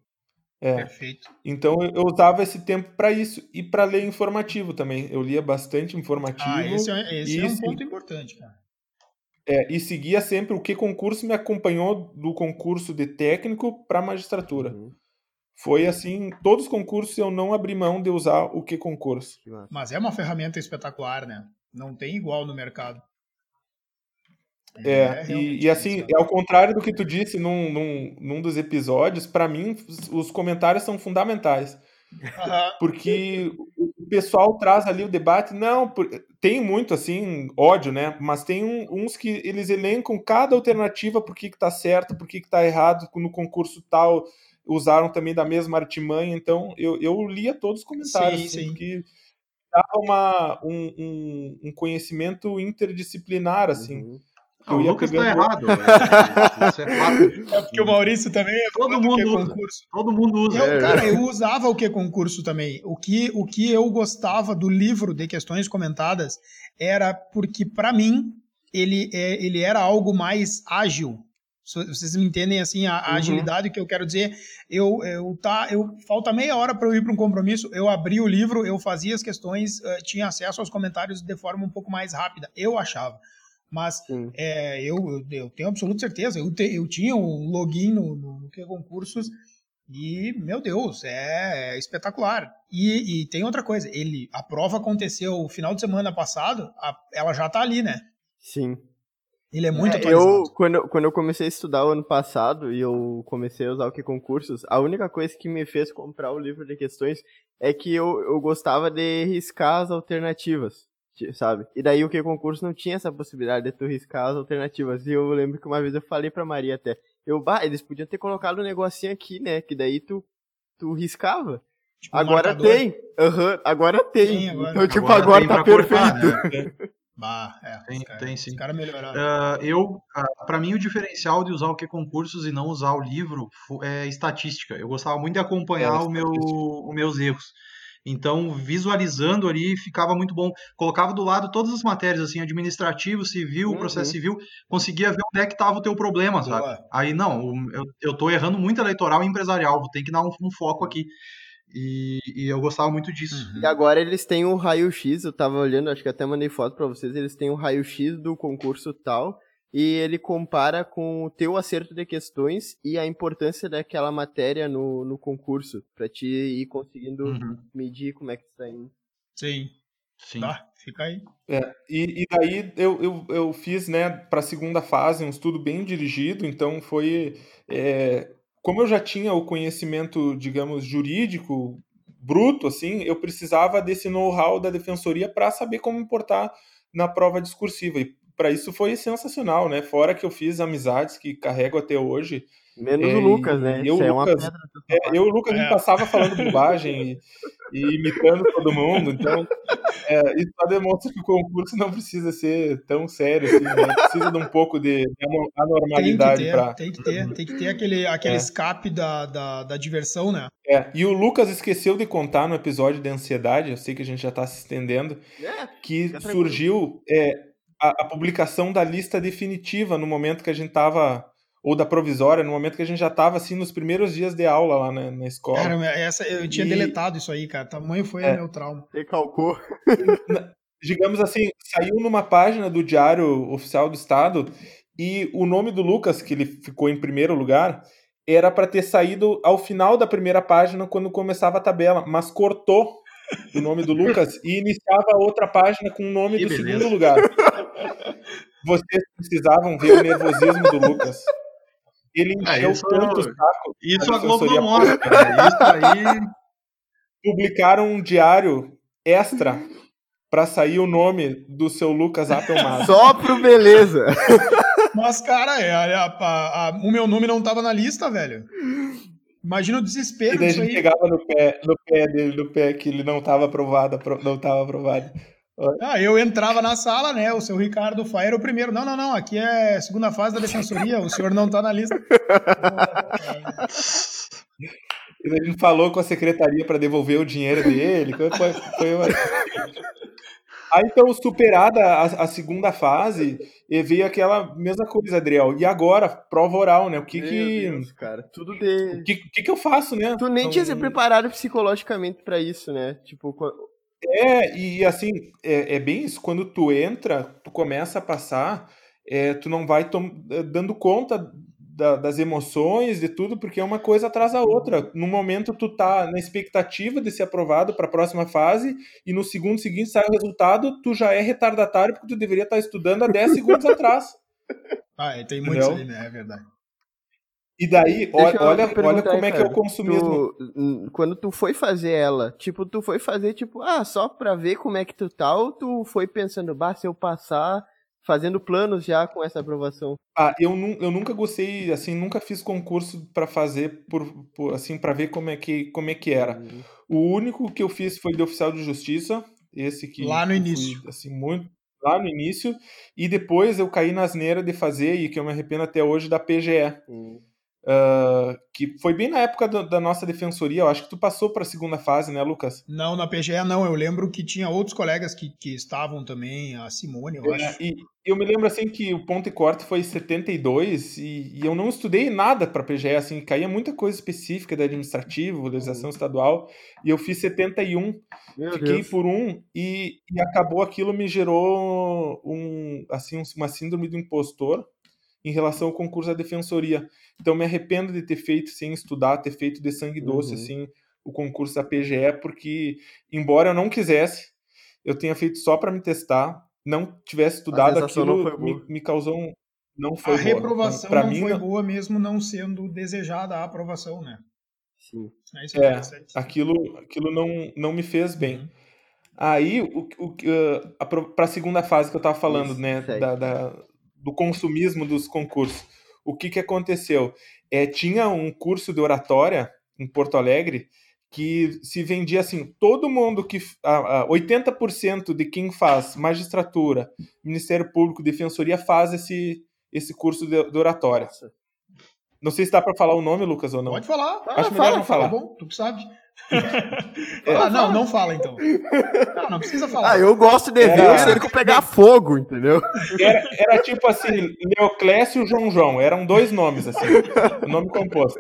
É. Perfeito. Então eu usava esse tempo para isso e para ler informativo também. Eu lia bastante informativo. Ah, esse é, esse é um ponto importante, cara. É, e seguia sempre o que concurso me acompanhou do concurso de técnico para magistratura. Uhum. Foi assim, todos os concursos eu não abri mão de usar o que concurso. Mas é uma ferramenta espetacular, né? Não tem igual no mercado. É, é e, e, assim, é ao contrário do que tu disse num, num, num dos episódios, para mim os comentários são fundamentais. Uhum. Porque pessoal traz ali o debate, não, tem muito assim, ódio, né? Mas tem um, uns que eles elencam cada alternativa por que, que tá certo, por que, que tá errado, no concurso tal usaram também da mesma artimanha, então eu, eu lia todos os comentários, sim, assim, sim. porque dava uma, um, um, um, conhecimento interdisciplinar, assim. Uhum. Ah, o Lucas está errado. é, é porque o Maurício também é todo mundo usa. concurso. Todo mundo usa. Eu, é. cara, eu usava o que concurso também. O que, o que eu gostava do livro de questões comentadas era porque, para mim, ele, é, ele era algo mais ágil. Vocês me entendem assim a, a uhum. agilidade que eu quero dizer? Eu, eu tá, eu falta meia hora para eu ir para um compromisso. Eu abri o livro, eu fazia as questões, uh, tinha acesso aos comentários de forma um pouco mais rápida. Eu achava. Mas é, eu, eu tenho absoluta certeza. Eu, te, eu tinha um login no, no, no que concursos e, meu Deus, é, é espetacular. E, e, tem outra coisa, ele, a prova aconteceu o final de semana passado, a, ela já está ali, né? Sim. Ele é muito é, atualizado. Eu, quando, quando eu comecei a estudar o ano passado e eu comecei a usar o que concursos, a única coisa que me fez comprar o livro de questões é que eu, eu gostava de riscar as alternativas sabe? E daí o que concurso não tinha essa possibilidade de tu riscar as alternativas. E eu lembro que uma vez eu falei pra Maria até, eu, bah, eles podiam ter colocado um negocinho aqui, né? Que daí tu, tu riscava. Tipo, agora tem. Uhum, agora tem. tem agora. Então, tipo, agora, agora tá perfeito. Cortar, né? Bah, é, tem, cara, tem sim. Melhoraram. Uh, eu, uh, para mim, o diferencial de usar o que concursos e não usar o livro é estatística. Eu gostava muito de acompanhar é, o meu, os meus erros. Então, visualizando ali, ficava muito bom. Colocava do lado todas as matérias, assim, administrativo, civil, uhum. processo civil, conseguia ver onde é que estava o teu problema, sabe? Aí, não, eu, eu tô errando muito eleitoral e empresarial, vou ter que dar um, um foco aqui. E, e, eu gostava muito disso. Uhum. E agora eles têm um raio-x, eu tava olhando, acho que até mandei foto para vocês, eles têm um raio-x do concurso tal, e ele compara com o teu acerto de questões e a importância daquela matéria no, no concurso, para te ir conseguindo uhum. medir como é que está indo. Sim. Sim. Tá, fica aí. É, e, e daí eu, eu, eu fiz, né, para a segunda fase, um estudo bem dirigido, então foi. É, como eu já tinha o conhecimento, digamos, jurídico bruto, assim, eu precisava desse know-how da defensoria para saber como importar na prova discursiva. E para isso foi sensacional, né? Fora que eu fiz amizades que carrego até hoje. Menos é, o Lucas, né? Eu, é Lucas, é, eu o Lucas, a gente é. passava falando bobagem e, e, imitando todo mundo. Então, é, isso só demonstra que o concurso não precisa ser tão sério assim, né? Precisa de um pouco de, de anormalidade para. Tem que ter, tem que ter aquele, aquele é. escape da, da, da, diversão, né? É, e o Lucas esqueceu de contar no episódio de ansiedade, eu sei que a gente já está se estendendo, que surgiu a, a, publicação da lista definitiva no momento que a gente estava ou da provisória, no momento que a gente já estava assim nos primeiros dias de aula lá na, na escola. Cara, essa, eu tinha e... deletado isso aí, cara. Tamanho foi é. o meu trauma. Recalcou. Digamos assim, saiu numa página do Diário Oficial do Estado e o nome do Lucas, que ele ficou em primeiro lugar, era para ter saído ao final da primeira página quando começava a tabela, mas cortou o nome do Lucas e iniciava outra página com o nome que do beleza. segundo lugar. Vocês precisavam ver o nervosismo do Lucas. Ele ah, encheu ah, tanto o saco. Isso a Globo não mostra, cara. Isso aí. Publicaram um diário extra para sair o nome do seu Lucas Appelmaster. Só pro beleza. Mas, cara, é, a, a, a, o meu nome não tava na lista, velho. Imagina o desespero e daí disso a aí. gente pegava no pé, no pé dele, no pé que ele não tava aprovado, não tava aprovado. Ah, eu entrava na sala, né? O seu Ricardo Fai era o primeiro. Não, não, não. Aqui é a segunda fase da defensoria. O senhor não tá na lista. E a gente falou com a secretaria para devolver o dinheiro dele. Foi, foi uma... Aí então, superada a, a, segunda fase, veio aquela mesma coisa, Adriel. E agora, prova oral, né? O que Meu que. Deus, cara, tudo de. O que, que, que eu faço, né? Tu nem então... tinha se preparado psicologicamente para isso, né? Tipo. É, e assim, é, é, bem isso. Quando tu entra, tu começa a passar, é, tu não vai dando conta da, das emoções, de tudo, porque é uma coisa atrás da outra. No momento, tu tá na expectativa de ser aprovado para a próxima fase, e no segundo seguinte sai o resultado, tu já é retardatário, porque tu deveria estar estudando há 10 segundos atrás. Ah, é, tem muito aí, né? É verdade. E daí, olha, olha, olha como é que é o consumismo. Tu, quando tu foi fazer ela, tipo, tu foi fazer, tipo, ah, só pra ver como é que tu tá, ou tu foi pensando, bah, se eu passar, fazendo planos já com essa aprovação? Ah, eu, eu nunca gostei, assim, nunca fiz concurso para fazer, por, por, assim, para ver como é que, como é que era. Uhum. O único que eu fiz foi de oficial de justiça, esse que... Lá no início. Fui, assim, muito lá no início, e depois eu caí na asneira de fazer, e que eu me arrependo até hoje, da PGE. Uhum. Uh, que foi bem na época do, da nossa defensoria. Eu acho que tu passou para a segunda fase, né, Lucas? Não, na PGE não. Eu lembro que tinha outros colegas que, que estavam também, a Simone, eu é, acho. E eu me lembro assim que o ponto e corte foi 72 e, e eu não estudei nada para PGE, assim, caía muita coisa específica da administrativo, legislação estadual, e eu fiz 71. Meu fiquei Deus. por um e, e acabou aquilo me gerou um assim uma síndrome do impostor em relação ao concurso da defensoria. Então me arrependo de ter feito sem estudar, ter feito de sangue doce uhum. assim o concurso da PGE, porque embora eu não quisesse, eu tenha feito só para me testar, não tivesse estudado aquilo, me, me, causou um não foi a boa. reprovação não, não foi não... boa mesmo não sendo desejada a aprovação, né? Sim. É, é aquilo, aquilo não, não me fez bem. Uhum. Aí, o, o, uh, para a segunda fase que eu estava falando, Isso, né, da, da, do consumismo dos concursos. O que, que aconteceu? É, tinha um curso de oratória em Porto Alegre que se vendia assim, todo mundo que. A, a 80% de quem faz magistratura, Ministério Público, Defensoria faz esse, esse curso de, de oratória. Não sei se dá para falar o nome, Lucas, ou não. Pode falar. Acho ah, melhor não falar. Fala, bom, tu que sabe. É. Ah, não, não fala então. Não, não precisa falar. Ah, eu gosto de ver o cerco pegar fogo, entendeu? Era, era tipo assim, Neoclésio e João João, eram dois nomes, assim, o nome composto.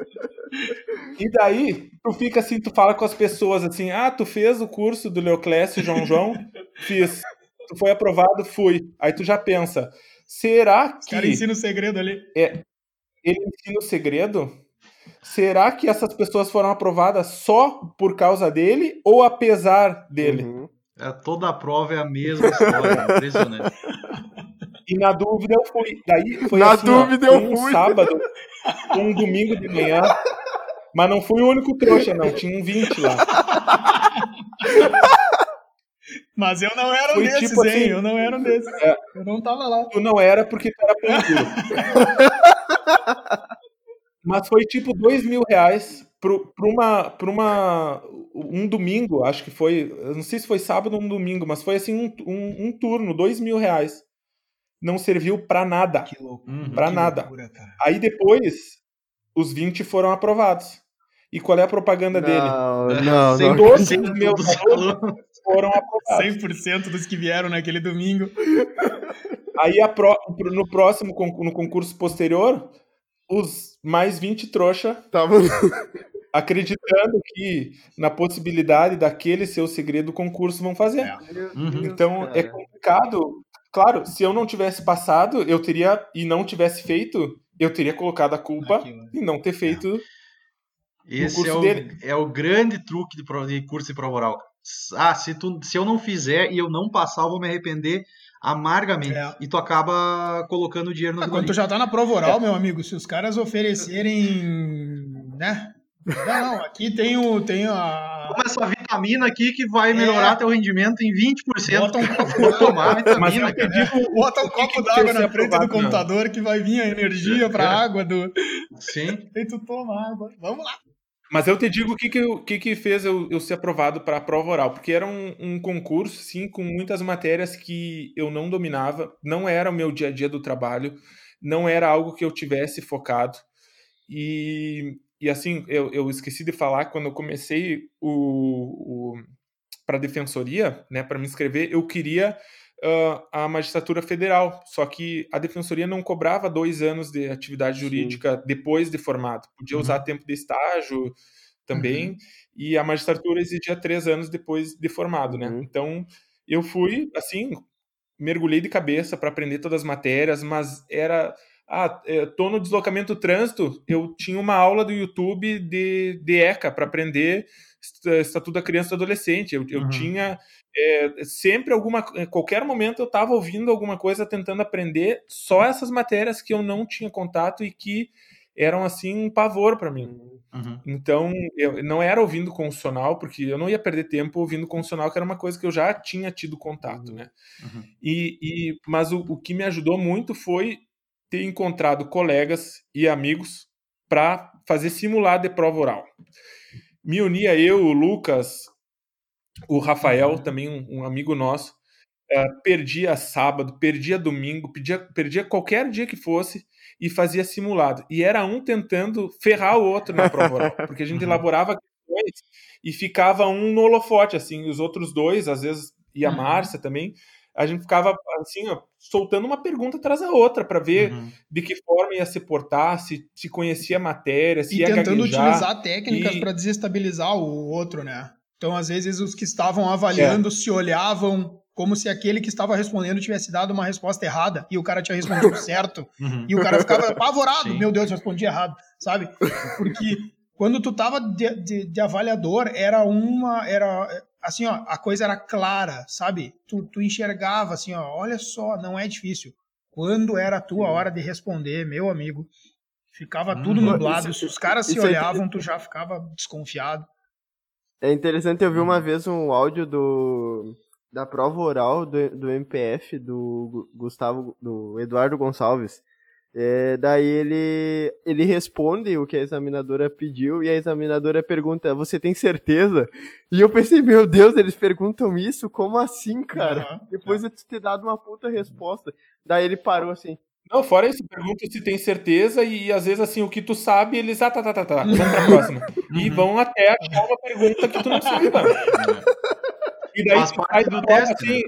E daí, tu fica assim, tu fala com as pessoas assim, ah, tu fez o curso do Neoclésio e João João? Fiz. Tu foi aprovado? Fui. Aí tu já pensa, será que... O cara ensina o segredo ali. É, ele ensina o segredo? Será que essas pessoas foram aprovadas só por causa dele ou apesar dele? Uhum. É, toda a prova é a mesma história, impressionante. E na dúvida eu fui. Daí foi na assim, dúvida ó, eu um fui. sábado, um domingo de manhã. Mas não fui o único trouxa, não. Tinha um 20 lá. Mas eu não era um desses, tipo hein? Assim, eu não era um desses. É, eu não tava lá. Tu não era porque tu era pão Mas foi tipo dois mil reais para uma, pra uma, um domingo, acho que foi, não sei se foi sábado ou um domingo, mas foi assim um, um, um turno, dois mil reais. Não serviu para nada. Que loucura. Pra que nada. Loucura, Aí depois, os 20 foram aprovados. E qual é a propaganda não, dele? Não, não. Todos os meus alunos foram aprovados. 100% dos que vieram naquele domingo. Aí pro, no próximo, no concurso posterior, os mais 20 trouxa Tava... acreditando que na possibilidade daquele ser o segredo do concurso vão fazer. É. Uhum. Então é complicado. Claro, se eu não tivesse passado, eu teria e não tivesse feito, eu teria colocado a culpa Aquilo. em não ter feito. É. Esse é o, dele. é o grande truque de, de curso de prova oral. Ah, se, tu, se eu não fizer e eu não passar, eu vou me arrepender amargamente. É. E tu acaba colocando dinheiro no é, Quando tu já tá na prova oral, é. meu amigo, se os caras oferecerem, né? Não, não, aqui tem, o, tem a, toma essa vitamina aqui que vai melhorar é. teu rendimento em 20%. Bota um copo tomar vitamina, digo, Bota um copo d'água na frente do computador não. que vai vir a energia para a água do. Sim. E tu toma água. Vamos lá. Mas eu te digo o que, que, que, que fez eu, eu ser aprovado para a prova oral, porque era um, um, concurso, sim, com muitas matérias que eu não dominava, não era o meu dia a dia do trabalho, não era algo que eu tivesse focado. E, e assim, eu, eu esqueci de falar, quando eu comecei o, o para a defensoria, né, para me inscrever, eu queria uh, a magistratura federal. Só que a defensoria não cobrava dois anos de atividade jurídica Sim. depois de formado. Podia uhum. usar tempo de estágio também. Uhum. E a magistratura exigia três anos depois de formado, né? Uhum. Então eu fui assim, mergulhei de cabeça para aprender todas as matérias, mas era ah, tô no deslocamento trânsito, eu tinha uma aula do YouTube de, de ECA para aprender Estatuto da Criança e do Adolescente. Eu, eu uhum. tinha é, sempre alguma. qualquer momento eu estava ouvindo alguma coisa, tentando aprender só essas matérias que eu não tinha contato e que eram assim um pavor para mim. Uhum. Então, eu não era ouvindo constitucional, porque eu não ia perder tempo ouvindo constitucional, que era uma coisa que eu já tinha tido contato, né? Uhum. E, e, mas o, o que me ajudou muito foi ter encontrado colegas e amigos para fazer simulado de prova oral. Me unia eu, o Lucas, o Rafael, também um, um amigo nosso, uh, perdia sábado, perdia domingo, perdia, perdia qualquer dia que fosse e fazia simulado. E era um tentando ferrar o outro na prova oral, porque a gente uhum. elaborava questões e ficava um no holofote, assim, os outros dois, às vezes, e a uhum. Márcia também, a gente ficava assim, ó, soltando uma pergunta atrás da outra para ver uhum. de que forma ia se portar, se, se conhecia a matéria, se e ia tentando gaguejar, utilizar técnicas e... para desestabilizar o outro, né? Então, às vezes, os que estavam avaliando é. se olhavam como se aquele que estava respondendo tivesse dado uma resposta errada e o cara tinha respondido certo. Uhum. E o cara ficava apavorado, Sim. meu Deus, respondi errado, sabe? Porque quando tu tava de, de, de avaliador, era uma. Era, assim, ó, a coisa era clara, sabe? Tu, tu enxergava assim, ó, olha só, não é difícil. Quando era a tua hora de responder, meu amigo, ficava hum, tudo nublado. Isso, Se os caras se é olhavam, é... tu já ficava desconfiado. É interessante, eu vi uma vez um áudio do da prova oral do, do MPF do Gustavo, do Eduardo Gonçalves, é, daí ele, ele responde o que a examinadora pediu e a examinadora pergunta: Você tem certeza? E eu pensei: Meu Deus, eles perguntam isso? Como assim, cara? Uhum, Depois de ter dado uma puta resposta. Daí ele parou assim: não, fora isso, pergunta se tem certeza e às vezes assim, o que tu sabe, eles, ah, tá, tá, tá, tá, vamos pra próxima. e uhum. vão até achar uma pergunta que tu não sabe. E daí Faz parte do teste. Assim,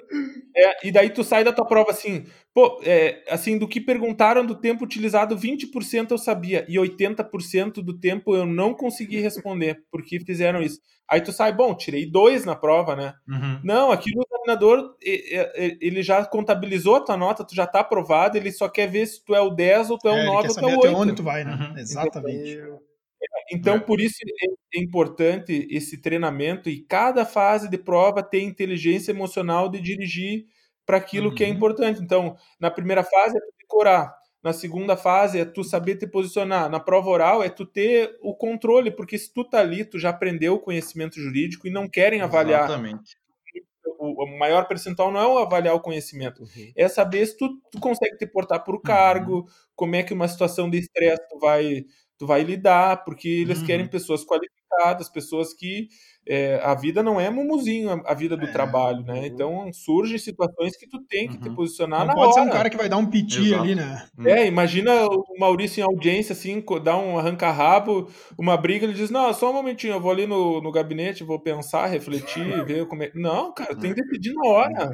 é, e daí tu sai da tua prova assim, pô, é, assim, do que perguntaram do tempo utilizado, 20% eu sabia e 80% do tempo eu não consegui responder, porque fizeram isso. Aí tu sai, bom, tirei dois na prova, né? Uhum. Não, aqui no examinador, ele já contabilizou a tua nota, tu já tá aprovado, ele só quer ver se tu é o 10 ou tu é, é o 9 ou tu é o 8. onde tu vai, né? Uhum. Exatamente. Então, por isso é importante esse treinamento e cada fase de prova ter inteligência emocional de dirigir para aquilo uhum. que é uhum. importante. Então, na primeira fase é tu decorar, na segunda fase é tu saber te posicionar, na prova oral é tu ter o controle, porque se tu tá ali, tu já aprendeu o conhecimento jurídico e não querem avaliar. Exatamente. O, maior percentual não é avaliar o conhecimento, uhum. é saber se tu, tu consegue te portar por cargo, uhum. como é que uma situação de estresse tu vai tu vai lidar, porque eles uhum. querem pessoas qualificadas, pessoas que é, a vida não é mumuzinho, a, vida do é. trabalho, né? Uhum. Então surgem situações que tu tem que uhum. te posicionar não na pode hora. ser um cara que vai dar um piti Exato. ali, né? Uhum. É, imagina o Maurício em audiência, assim, dá um arranca-rabo, uma briga, ele diz, não, só um momentinho, eu vou ali no, no gabinete, vou pensar, refletir, ver como é... Não, cara, tem que decidir na hora.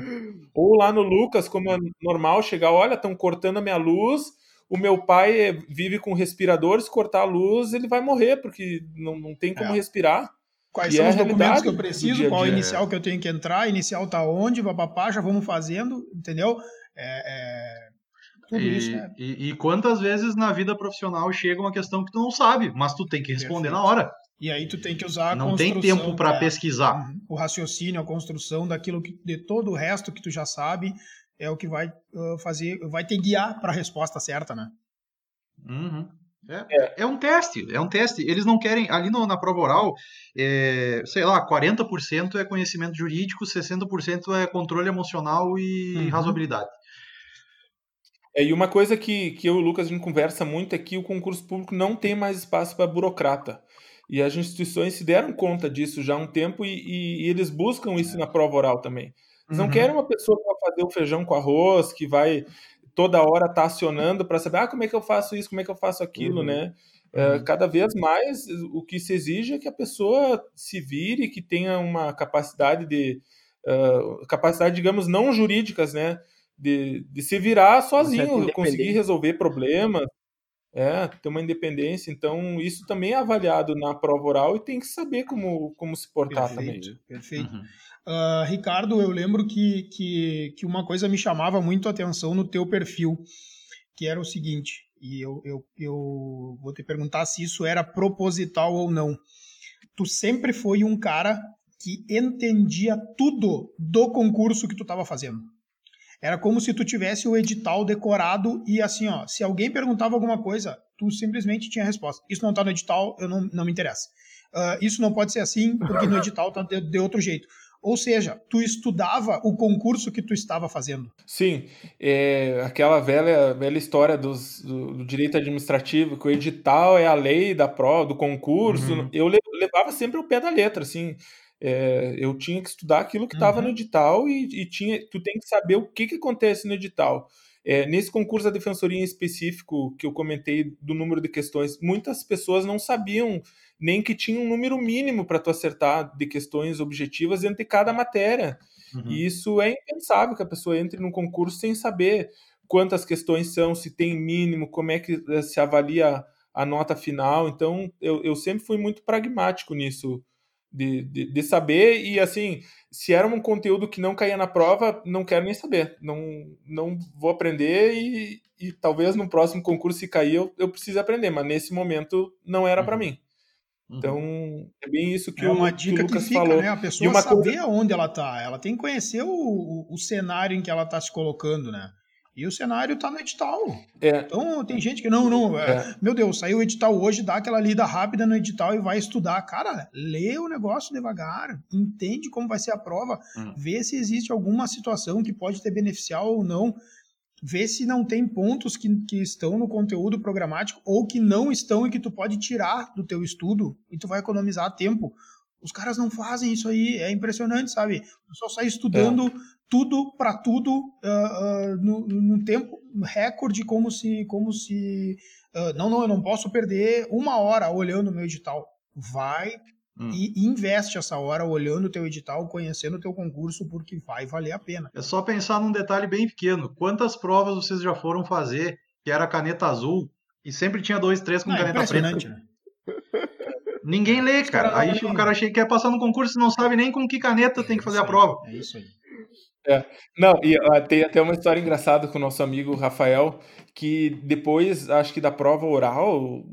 Ou lá no Lucas, como é normal, chegar, olha, estão cortando a minha luz, o meu pai vive com respiradores, cortar a luz, ele vai morrer, porque não, não tem como é. respirar. Quais e são é os documentos que eu preciso, qual inicial que eu tenho que entrar, inicial tá onde, papapá, já vamos fazendo, entendeu? É, é... Tudo e, isso, né? E, e, quantas vezes na vida profissional chega uma questão que tu não sabe, mas tu tem que responder Perfeito. na hora. E aí tu tem que usar a Não tem tempo para é, pesquisar. Uhum. O raciocínio, a construção daquilo que de todo o resto que tu já sabe é o que vai uh, fazer, vai te guiar para a resposta certa, né? Uhum. É, é, é. um teste, é um teste. Eles não querem, ali no, na prova oral, é, sei lá, 40% é conhecimento jurídico, 60% é controle emocional e uhum. razoabilidade. É, e uma coisa que, que eu e o Lucas a gente conversa muito é que o concurso público não tem mais espaço para burocrata. E as instituições se deram conta disso já há um tempo e, e, e eles buscam isso na prova oral também. Eles uhum. não querem uma pessoa para fazer o feijão com arroz, que vai toda hora estar tá acionando para saber ah, como é que eu faço isso, como é que eu faço aquilo, uhum. né? É, uhum. cada vez mais o que se exige é que a pessoa se vire, que tenha uma capacidade de uh, capacidade, digamos, não jurídicas, né? de, de se virar sozinho, conseguir resolver problemas, é, ter uma independência. Então, isso também é avaliado na prova oral e tem que saber como, como se portar perfeito, também. Perfeito. Uhum. Uh, Ricardo, eu lembro que, que, que uma coisa me chamava muito a atenção no teu perfil, que era o seguinte, e eu, eu, eu vou te perguntar se isso era proposital ou não. Tu sempre foi um cara que entendia tudo do concurso que tu estava fazendo. Era como se tu tivesse o edital decorado e assim, ó, se alguém perguntava alguma coisa, tu simplesmente tinha a resposta. Isso não tá no edital, eu não, não me interessa. Uh, isso não pode ser assim, porque no edital tá de, de, outro jeito. Ou seja, tu estudava o concurso que tu estava fazendo. Sim, é aquela velha, velha história dos, do, do, direito administrativo, que o edital é a lei da prova, do concurso. Uhum. Eu levava sempre o pé da letra, assim. É, eu tinha que estudar aquilo que estava uhum. no edital e, e, tinha, tu tem que saber o que, que acontece no edital. É, nesse concurso da defensoria em específico que eu comentei do número de questões, muitas pessoas não sabiam nem que tinha um número mínimo para tu acertar de questões objetivas entre cada matéria. Uhum. E isso é impensável que a pessoa entre num concurso sem saber quantas questões são, se tem mínimo, como é que eh, se avalia a nota final. Então, eu, eu sempre fui muito pragmático nisso de, de, de, saber e assim, se era um conteúdo que não caía na prova, não quero nem saber, não, não vou aprender e, e talvez no próximo concurso se cair eu, eu precise aprender, mas nesse momento não era uhum. para mim. Uhum. Então, é bem isso que, é uma o, dica que o Lucas que fica, falou. Né? A pessoa saber coisa... aonde ela tá, ela tem que conhecer o, o, o cenário em que ela está se colocando, né? E o cenário está no edital. É. Então tem gente que não, não. É, é. Meu Deus, saiu o edital hoje, dá aquela lida rápida no edital e vai estudar. Cara, lê o negócio devagar, entende como vai ser a prova, hum. vê se existe alguma situação que pode ter beneficial ou não. Vê se não tem pontos que, que estão no conteúdo programático ou que não estão e que tu pode tirar do teu estudo e tu vai economizar tempo. Os caras não fazem isso aí, é impressionante, sabe? O pessoal sai estudando é. tudo para tudo uh, uh, no, no, tempo recorde, como se. Como se uh, não, não, eu não posso perder uma hora olhando o meu edital. Vai hum. e investe essa hora olhando o teu edital, conhecendo o teu concurso, porque vai valer a pena. É só pensar num detalhe bem pequeno. Quantas provas vocês já foram fazer que era caneta azul e sempre tinha dois, três com não, caneta é preta? Né? Ninguém lê, cara. Aí o cara chega, quer passar no concurso e não sabe nem com que caneta é tem que fazer a prova. É isso aí. É. Não, e uh, tem até uma história engraçada com o nosso amigo Rafael, que depois, acho que da prova oral,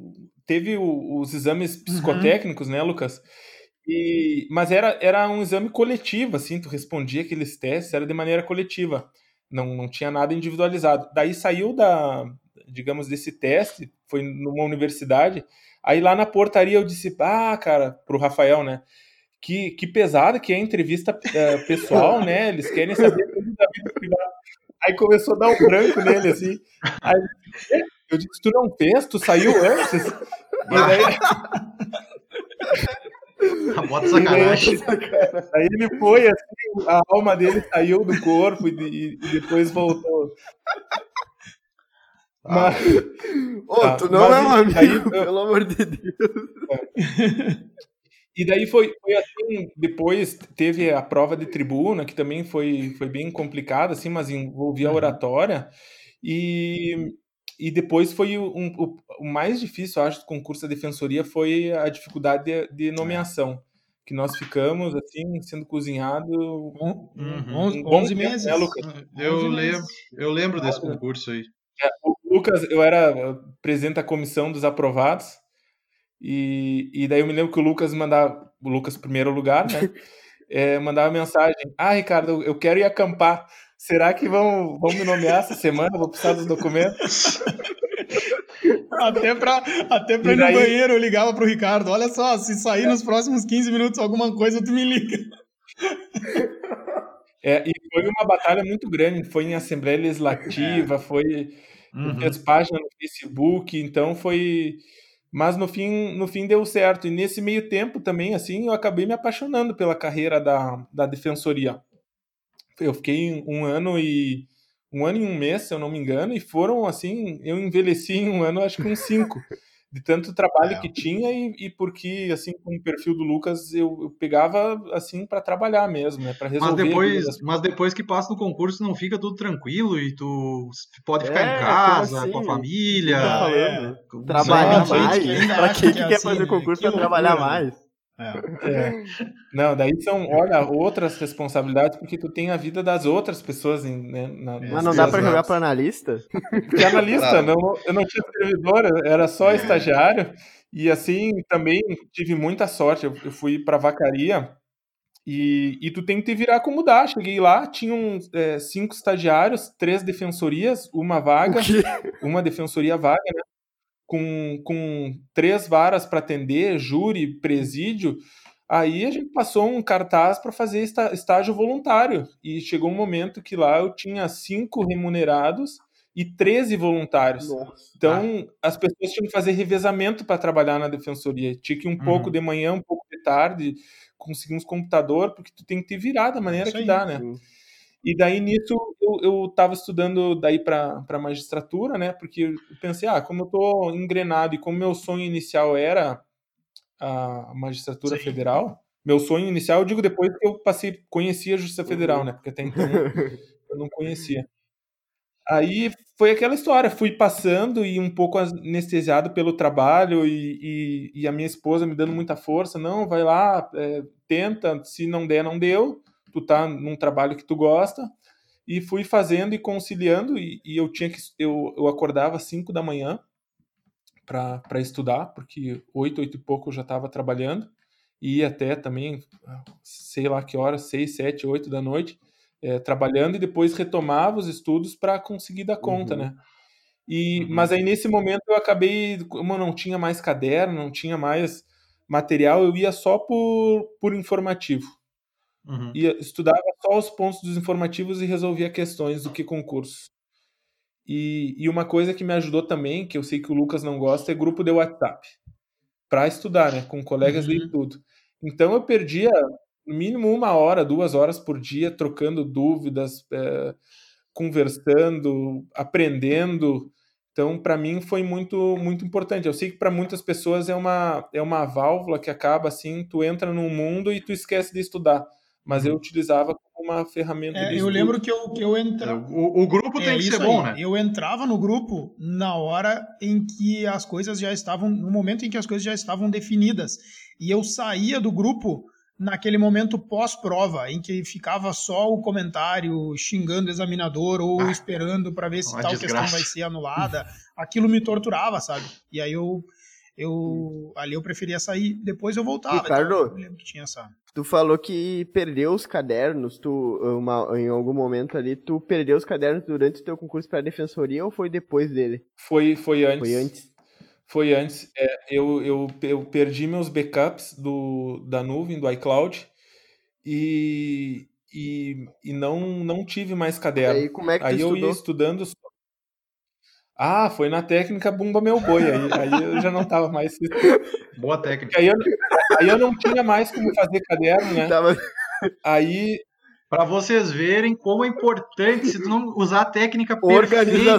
teve o, os exames uhum. psicotécnicos, uhum. né, Lucas? E, mas era, era um exame coletivo, assim, tu respondia aqueles testes, era de maneira coletiva, não, não tinha nada individualizado. Daí saiu da, digamos, desse teste, foi numa universidade, Aí lá na portaria eu disse, ah, cara, pro Rafael, né? Que, que pesado que é a entrevista é, pessoal, né? Eles querem saber tudo da vida privada. Aí começou a dar um branco nele, assim. Aí, eu disse, tu não fez? Tu saiu antes? E daí... Bota sacanagem. Aí ele foi, assim, a alma dele saiu do corpo e, e depois voltou. Mas... Ô, tá, tu não é um amigo, aí, pelo amor de Deus. É. E daí foi, foi assim, depois teve a prova de tribuna, que também foi, foi bem complicada, assim, mas envolvia a uhum. oratória. E, e depois foi um, o, o mais difícil, eu acho, do concurso da defensoria foi a dificuldade de, de nomeação. Que nós ficamos, assim, sendo cozinhado uhum. um, 11 meses. Né, Lucas? Eu, lembro, eu lembro desse concurso aí. É, o Lucas, eu era presidente da comissão dos aprovados. E, e daí eu me lembro que o Lucas mandava, o Lucas primeiro lugar, né? É, mandava mensagem: Ah, Ricardo, eu quero ir acampar. Será que vão, vão me nomear essa semana? Vou precisar dos documentos. até pra, até pra ir no banheiro eu ligava pro Ricardo. Olha só, se sair nos próximos 15 minutos alguma coisa, tu me liga. É, e foi uma batalha muito grande, foi em Assembleia Legislativa, foi uhum. fez página no Facebook, então foi. Mas no fim, no fim deu certo. E nesse meio tempo também, assim, eu acabei me apaixonando pela carreira da, da defensoria. Eu fiquei um ano e um ano e um mês, se eu não me engano, e foram assim, eu envelheci em um ano, acho que uns cinco de tanto trabalho é. que tinha e, e, porque assim com o perfil do Lucas eu, eu pegava assim para trabalhar mesmo, né, para resolver. Mas depois, mas depois que passa no concurso não fica tudo tranquilo e tu pode ficar é, em casa assim, com a família. É, trabalhar mais. Para que, que, que, quer assim, fazer concurso para trabalhar mais? É. É. Não, daí são, olha, outras responsabilidades, porque tu tem a vida das outras pessoas. Em, né, na, Mas não dá para jogar para analista? Porque analista, não, eu não tinha servidor, era só é. estagiário. E assim, também tive muita sorte. Eu, eu fui para vacaria e, e tu tem que te virar como dá. Cheguei lá, tinham é, cinco estagiários, três defensorias, uma vaga, uma defensoria vaga, né? Com, com três varas para atender, júri, presídio, aí a gente passou um cartaz para fazer estágio voluntário. E chegou um momento que lá eu tinha cinco remunerados e 13 voluntários. Nossa. Então, ah. as pessoas tinham que fazer revezamento para trabalhar na defensoria. Tinha que ir um uhum. pouco de manhã, um pouco de tarde, conseguir uns computador, porque tu tem que te virar da maneira Isso que aí. dá, né? E daí nisso eu, eu tava estudando daí para magistratura, né? Porque eu pensei, ah, como eu tô engrenado e como meu sonho inicial era a magistratura Sim. federal, meu sonho inicial, eu digo depois que eu passei, conhecia a Justiça Federal, uhum. né? Porque até então eu não conhecia. Aí foi aquela história, fui passando e um pouco anestesiado pelo trabalho e, e, e a minha esposa me dando muita força, não, vai lá, é, tenta, se não der, não deu tu tá num trabalho que tu gosta, e fui fazendo e conciliando, e, e eu tinha que, eu, eu acordava às 5 da manhã para estudar, porque oito, oito e pouco eu já estava trabalhando, e ia até também, sei lá que horas, seis, sete, oito da noite, é, trabalhando, e depois retomava os estudos para conseguir dar conta, uhum. né? E, uhum. Mas aí nesse momento eu acabei, como eu não tinha mais caderno, não tinha mais material, eu ia só por, por informativo. Uhum. E estudava só os pontos dos informativos e resolvia questões do que concurso. E, e uma coisa que me ajudou também, que eu sei que o Lucas não gosta, é grupo de WhatsApp. Para estudar, né? Com colegas uhum. de tudo. Então eu perdia no mínimo uma hora, duas horas por dia trocando dúvidas, é, conversando, aprendendo. Então, para mim foi muito muito importante. Eu sei que para muitas pessoas é uma é uma válvula que acaba assim, tu entra num mundo e tu esquece de estudar mas eu utilizava como uma ferramenta é, de Eu lembro que eu, que eu entrava... É, o, o, grupo tem é, que ser bom, aí. né? Eu entrava no grupo na hora em que as coisas já estavam... No momento em que as coisas já estavam definidas. E eu saía do grupo naquele momento pós-prova, em que ficava só o comentário xingando o examinador ou ah, esperando para ver se tal desgraça. questão vai ser anulada. Aquilo me torturava, sabe? E aí eu eu ali eu preferia sair, depois eu voltava. Ricardo, então, eu lembro que tinha essa. Tu falou que perdeu os cadernos, tu uma, em algum momento ali, tu perdeu os cadernos durante o teu concurso para a defensoria ou foi depois dele? Foi foi antes. Foi antes. Foi antes. É, eu, eu, eu perdi meus backups do, da nuvem, do iCloud, e, e, e não, não tive mais caderno. Aí, como é que Aí eu estudou? ia estudando ah, foi na técnica Bumba Meu Boi. Aí, aí eu já não tava mais. Boa técnica. Aí eu, aí eu não tinha mais como fazer caderno, né? Tava... Aí. Para vocês verem como é importante, se tu não usar a técnica perfeita,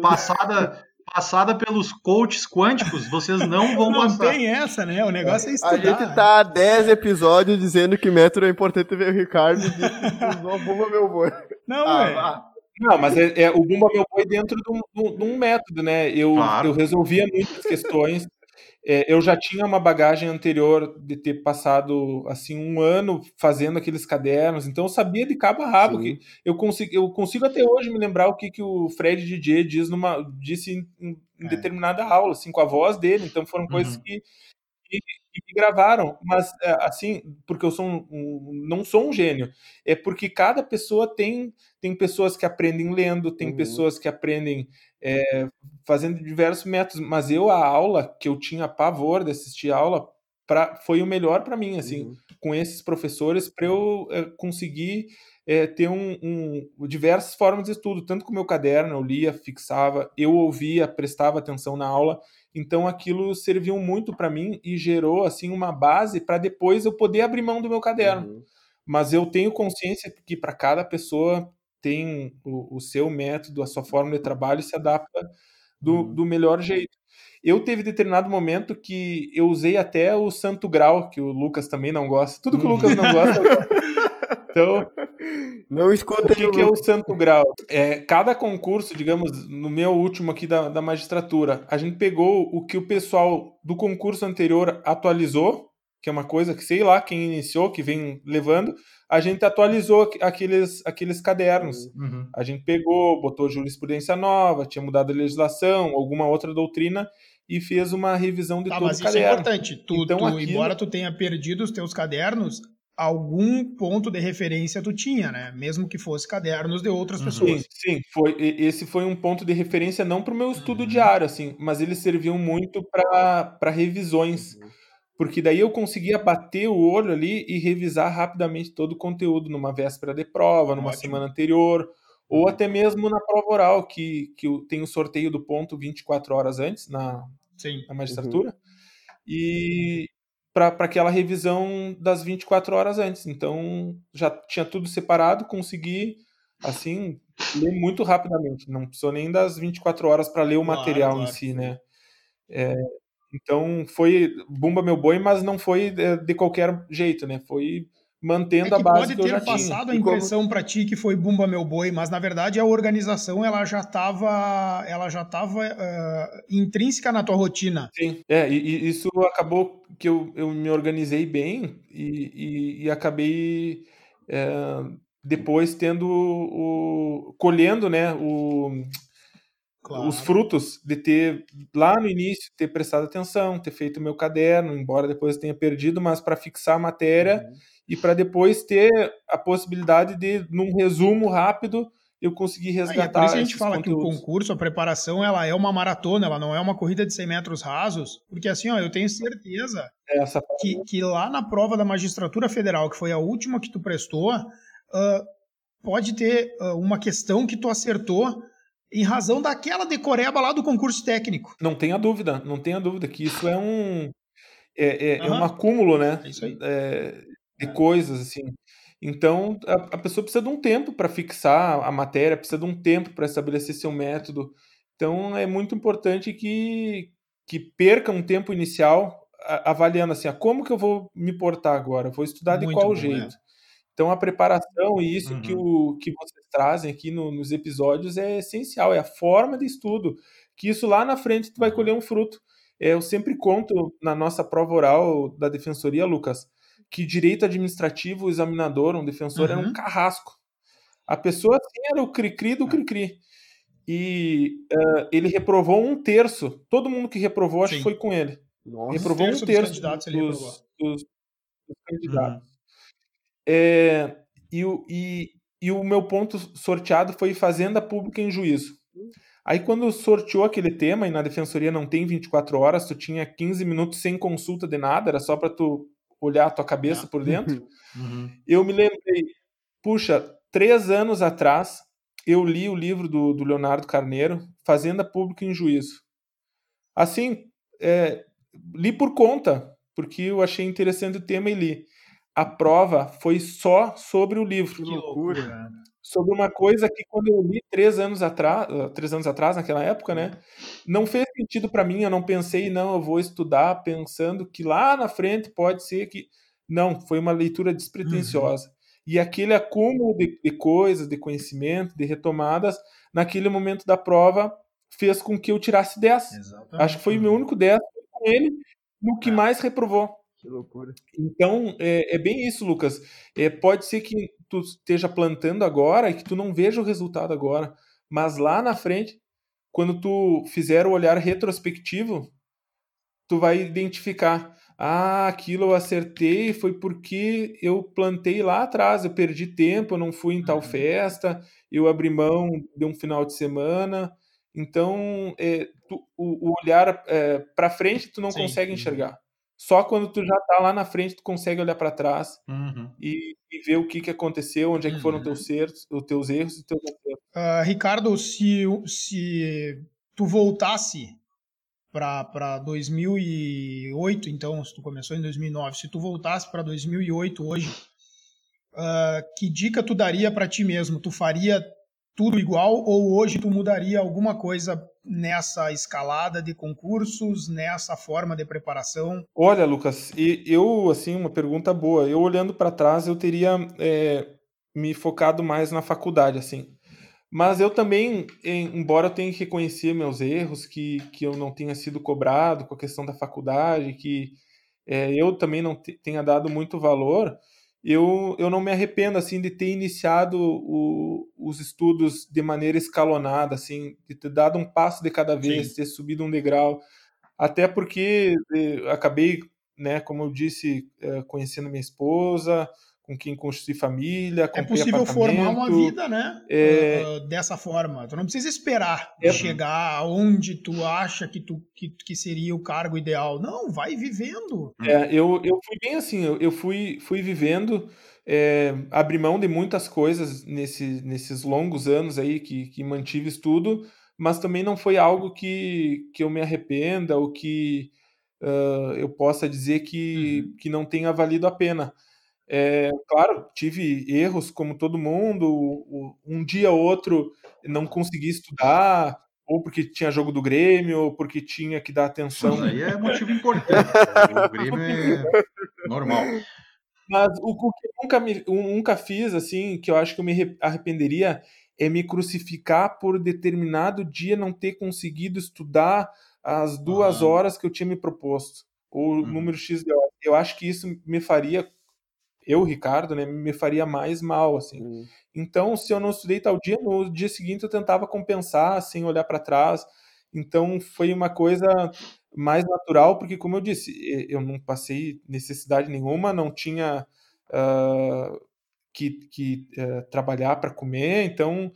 passada, passada pelos coaches quânticos, vocês não vão não passar. Não tem essa, né? O negócio é estudar. A gente tá há 10 episódios dizendo que método é importante ver o Ricardo e Bumba Meu Boi. Não, ah, não, mas é, é, o Bumba Meu Boi dentro de um, de um método, né? Eu, claro. eu resolvia muitas questões. É, eu já tinha uma bagagem anterior de ter passado assim um ano fazendo aqueles cadernos, então eu sabia de cabo a rabo que eu consigo, eu consigo até hoje me lembrar o que, que o Fred DJ diz numa, disse em, em é. determinada aula, assim, com a voz dele. Então foram coisas uhum. que, que, e me gravaram, mas é, assim, porque eu sou um, um, não sou um gênio, é porque cada pessoa tem tem pessoas que aprendem lendo, tem uhum. pessoas que aprendem é, fazendo diversos métodos, mas eu a aula que eu tinha pavor de assistir aula pra, foi o melhor para mim, assim, uhum. com esses professores para eu é, conseguir é, ter um, um, diversas formas de estudo, tanto com o meu caderno, eu lia, fixava, eu ouvia, prestava atenção na aula, então aquilo serviu muito para mim e gerou assim uma base para depois eu poder abrir mão do meu caderno. Uhum. Mas eu tenho consciência que para cada pessoa tem o, o, seu método, a sua forma de trabalho e se adapta do, uhum. do melhor jeito. Eu teve determinado momento que eu usei até o Santo Grau, que o Lucas também não gosta. Tudo que o Lucas não gosta, eu gosto. Então, não escuta o que, que é o Santo Grau? É, cada concurso, digamos, no meu último aqui da, da magistratura, a gente pegou o que o pessoal do concurso anterior atualizou, que é uma coisa que sei lá quem iniciou, que vem levando, a gente atualizou aqueles, aqueles cadernos. Uhum. A gente pegou, botou jurisprudência nova, tinha mudado a legislação, alguma outra doutrina e fez uma revisão de tá, todo mas o caderno. Isso é importante. Tu, então, tu, aquilo... embora tu tenha perdido os teus cadernos, algum ponto de referência tu tinha, né? Mesmo que fosse cadernos de outras uhum. pessoas. Sim, sim, foi esse foi um ponto de referência não para o meu estudo uhum. diário, assim, mas eles serviam muito para revisões. Uhum. Porque daí eu conseguia bater o olho ali e revisar rapidamente todo o conteúdo numa véspera de prova, numa Ótimo. semana anterior, ou uhum. até mesmo na prova oral, que, que tem o sorteio do ponto 24 horas antes na, Sim. na magistratura. Uhum. E, para aquela revisão das 24 horas antes. Então, já tinha tudo separado, consegui, assim, ler muito rapidamente. Não precisou nem das 24 horas para ler o claro, material claro. em si, né? É, então, foi Bumba Meu Boi, mas não foi de, de qualquer jeito, né? Foi mantendo é a base que eu já tinha. Pode ter passado a impressão como... para ti que foi Bumba Meu Boi, mas na verdade a organização ela já estava ela já estava uh, intrínseca na tua rotina. Sim, é, e, e, isso acabou que eu, eu me organizei bem e, e, e acabei é, depois tendo o colhendo, né, o Claro. os frutos de ter lá no início ter prestado atenção, ter feito o meu caderno, embora depois tenha perdido, mas para fixar a matéria uhum e para depois ter a possibilidade de, num resumo rápido, eu conseguir resgatar. Ah, é por isso a gente fala conteúdos. que o concurso, a preparação, ela é uma maratona, ela não é uma corrida de 100 metros rasos, porque assim, ó, eu tenho certeza que, que lá na prova da magistratura federal, que foi a última que tu prestou, uh, pode ter uh, uma questão que tu acertou em razão daquela decoreba lá do concurso técnico. Não tenha dúvida, não tenha dúvida que isso é um é, é, uhum. é um acúmulo, né? É isso aí. É, de coisas, assim. Então, a, a pessoa precisa de um tempo para fixar a matéria, precisa de um tempo para estabelecer seu método. Então, é muito importante que, que perca um tempo inicial avaliando assim, ah, como que eu vou me portar agora? vou estudar de qual bom, é. jeito? Então, a preparação e isso uhum. que, o, que vocês trazem aqui no, nos episódios é essencial, é a forma de estudo, que isso lá na frente tu vai colher um fruto. É, eu sempre conto na nossa prova oral da defensoria, Lucas, que direito administrativo, o examinador, um defensor, uhum. era um carrasco. A pessoa assim, era o cri-cri do cri-cri. E uh, ele reprovou um terço. Todo mundo que reprovou, acho que foi com ele. Nossa, reprovou um terço dos candidatos. Dos, dos, dos candidatos. Uhum. É, e, e, e o meu ponto sorteado foi Fazenda Pública em Juízo. Aí quando sorteou aquele tema, e na defensoria não tem 24 horas, tu tinha 15 minutos sem consulta de nada, era só para tu olhar a tua cabeça por dentro, uhum. eu me lembrei, puxa, três anos atrás, eu li o livro do, do Leonardo Carneiro, Fazenda Pública em Juízo. Assim, é, li por conta, porque eu achei interessante o tema e li. A prova foi só sobre o livro. Que loucura sobre uma coisa que quando eu li três anos atrás, três anos atrás naquela época, né, não fez sentido para mim. Eu não pensei, não, eu vou estudar pensando que lá na frente pode ser que não. Foi uma leitura despretensiosa. Uhum. E aquele acúmulo de, de coisas, de conhecimento, de retomadas, naquele momento da prova, fez com que eu tirasse 10. Acho que foi o meu único 10 com ele, no que é. mais reprovou. Que loucura. Então, é, é bem isso, Lucas. É, pode ser que tu esteja plantando agora e que tu não veja o resultado agora, mas lá na frente, quando tu fizer o olhar retrospectivo, tu vai identificar. ah, aquilo eu acertei foi porque eu plantei lá atrás, eu perdi tempo, eu não fui em tal uhum. festa, eu abri mão de um final de semana. Então, é, tu, o, o, olhar é, para frente tu não sim, consegue sim. enxergar. Só quando tu já tá lá na frente tu consegue olhar para trás uhum. e, e, ver o que, que aconteceu, onde é que foram uhum. teus erros, os teus erros e teus acertos. Uh, Ricardo, se, se tu voltasse para 2008, então, se tu começou em 2009, se tu voltasse para 2008 hoje, uh, que dica tu daria para ti mesmo? Tu faria tudo igual ou hoje tu mudaria alguma coisa nessa escalada de concursos, nessa forma de preparação? Olha, Lucas, eu assim uma pergunta boa. Eu olhando para trás, eu teria é, me focado mais na faculdade, assim. Mas eu também, embora eu tenha que reconhecer meus erros, que, que eu não tenha sido cobrado com a questão da faculdade, que é, eu também não tenha dado muito valor, eu, eu não me arrependo assim de ter iniciado o, os estudos de maneira escalonada, assim, de ter dado um passo de cada vez, Sim. ter subido um degrau, até porque eh, acabei, né, como eu disse, eh, conhecendo minha esposa, com quem construir família, É possível formar uma vida, né? É... Uh, dessa forma. Tu não precisa esperar é... chegar aonde tu acha que, tu, que, que seria o cargo ideal. Não, vai vivendo. É, eu, eu fui bem assim, eu, eu fui, fui vivendo, é, abri mão de muitas coisas nesse, nesses longos anos aí que, que mantive estudo, mas também não foi algo que, que eu me arrependa ou que uh, eu possa dizer que, uhum. que não tenha valido a pena. É, claro, tive erros como todo mundo. Um dia ou outro não consegui estudar, ou porque tinha jogo do Grêmio, ou porque tinha que dar atenção. Isso aí é motivo importante. o Grêmio é normal. Mas o, o que eu nunca, me, nunca fiz, assim, que eu acho que eu me arrependeria, é me crucificar por determinado dia não ter conseguido estudar as duas uhum. horas que eu tinha me proposto, ou uhum. número X de horas. Eu acho que isso me faria eu, Ricardo, né, me faria mais mal, assim. Uhum. Então, se eu não estudei tal dia, no dia seguinte eu tentava compensar, sem olhar para trás. Então, foi uma coisa mais natural, porque, como eu disse, eu não passei necessidade nenhuma, não tinha uh, que, que uh, trabalhar para comer, então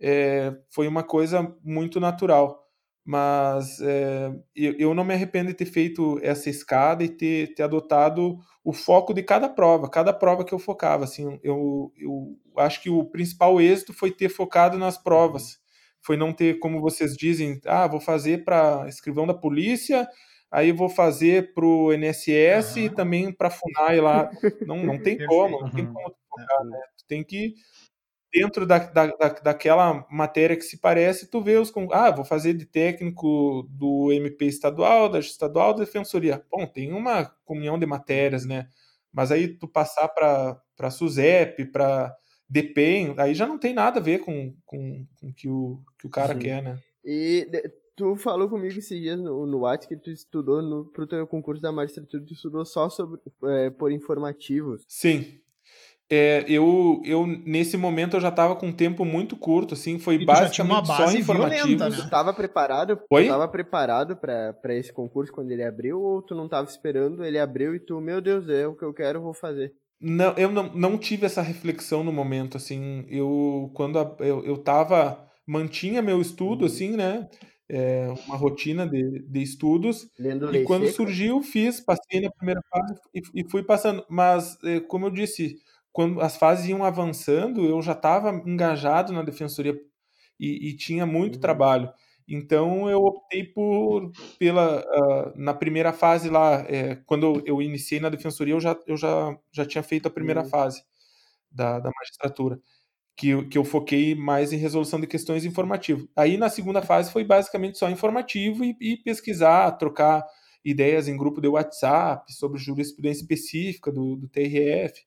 é, foi uma coisa muito natural mas é, eu, eu, não me arrependo de ter feito essa escada e ter, ter adotado o foco de cada prova, cada prova que eu focava. Assim, eu, eu acho que o principal êxito foi ter focado nas provas, foi não ter, como vocês dizem, ah, vou fazer para escrivão da polícia, aí vou fazer para o NSS uhum. e também para a FUNAI lá. Não, não tem como, não tem como focar, né? Tu tem que dentro da, da, da, daquela matéria que se parece, tu vê os. Ah, vou fazer de técnico do MP estadual, da estadual, da defensoria. Bom, tem uma comunhão de matérias, né? Mas aí tu passar para SUSEP, para DPEM, aí já não tem nada a ver com, com, com que o que o cara Sim. quer, né? E tu falou comigo esses dias no, no WhatsApp que tu estudou no, pro teu concurso da magistratura, tu estudou só sobre, é, por informativos. Sim, é, eu, eu, nesse momento, eu já estava com um tempo muito curto, assim, foi e basicamente só informativo. Né? Tu estava preparado, Oi? tava preparado para esse concurso quando ele abriu, ou tu não estava esperando, ele abriu e tu, meu Deus, é o que eu quero, vou fazer? Não, eu não, não tive essa reflexão no momento, assim, eu, quando a, eu, eu tava, mantinha meu estudo, assim, né, é, uma rotina de, de estudos, Lendo e quando seca. surgiu, fiz, passei na primeira fase e, e fui passando, mas, é, como eu disse quando as fases iam avançando, eu já estava engajado na defensoria e, e tinha muito uhum. trabalho. Então eu optei por pela uh, na primeira fase lá, é, quando eu iniciei na defensoria, eu já, eu já, já tinha feito a primeira uhum. fase da, da magistratura, que, que eu foquei mais em resolução de questões informativas. Aí na segunda fase foi basicamente só informativo e, e pesquisar, trocar ideias em grupo de WhatsApp sobre jurisprudência específica do, do TRF.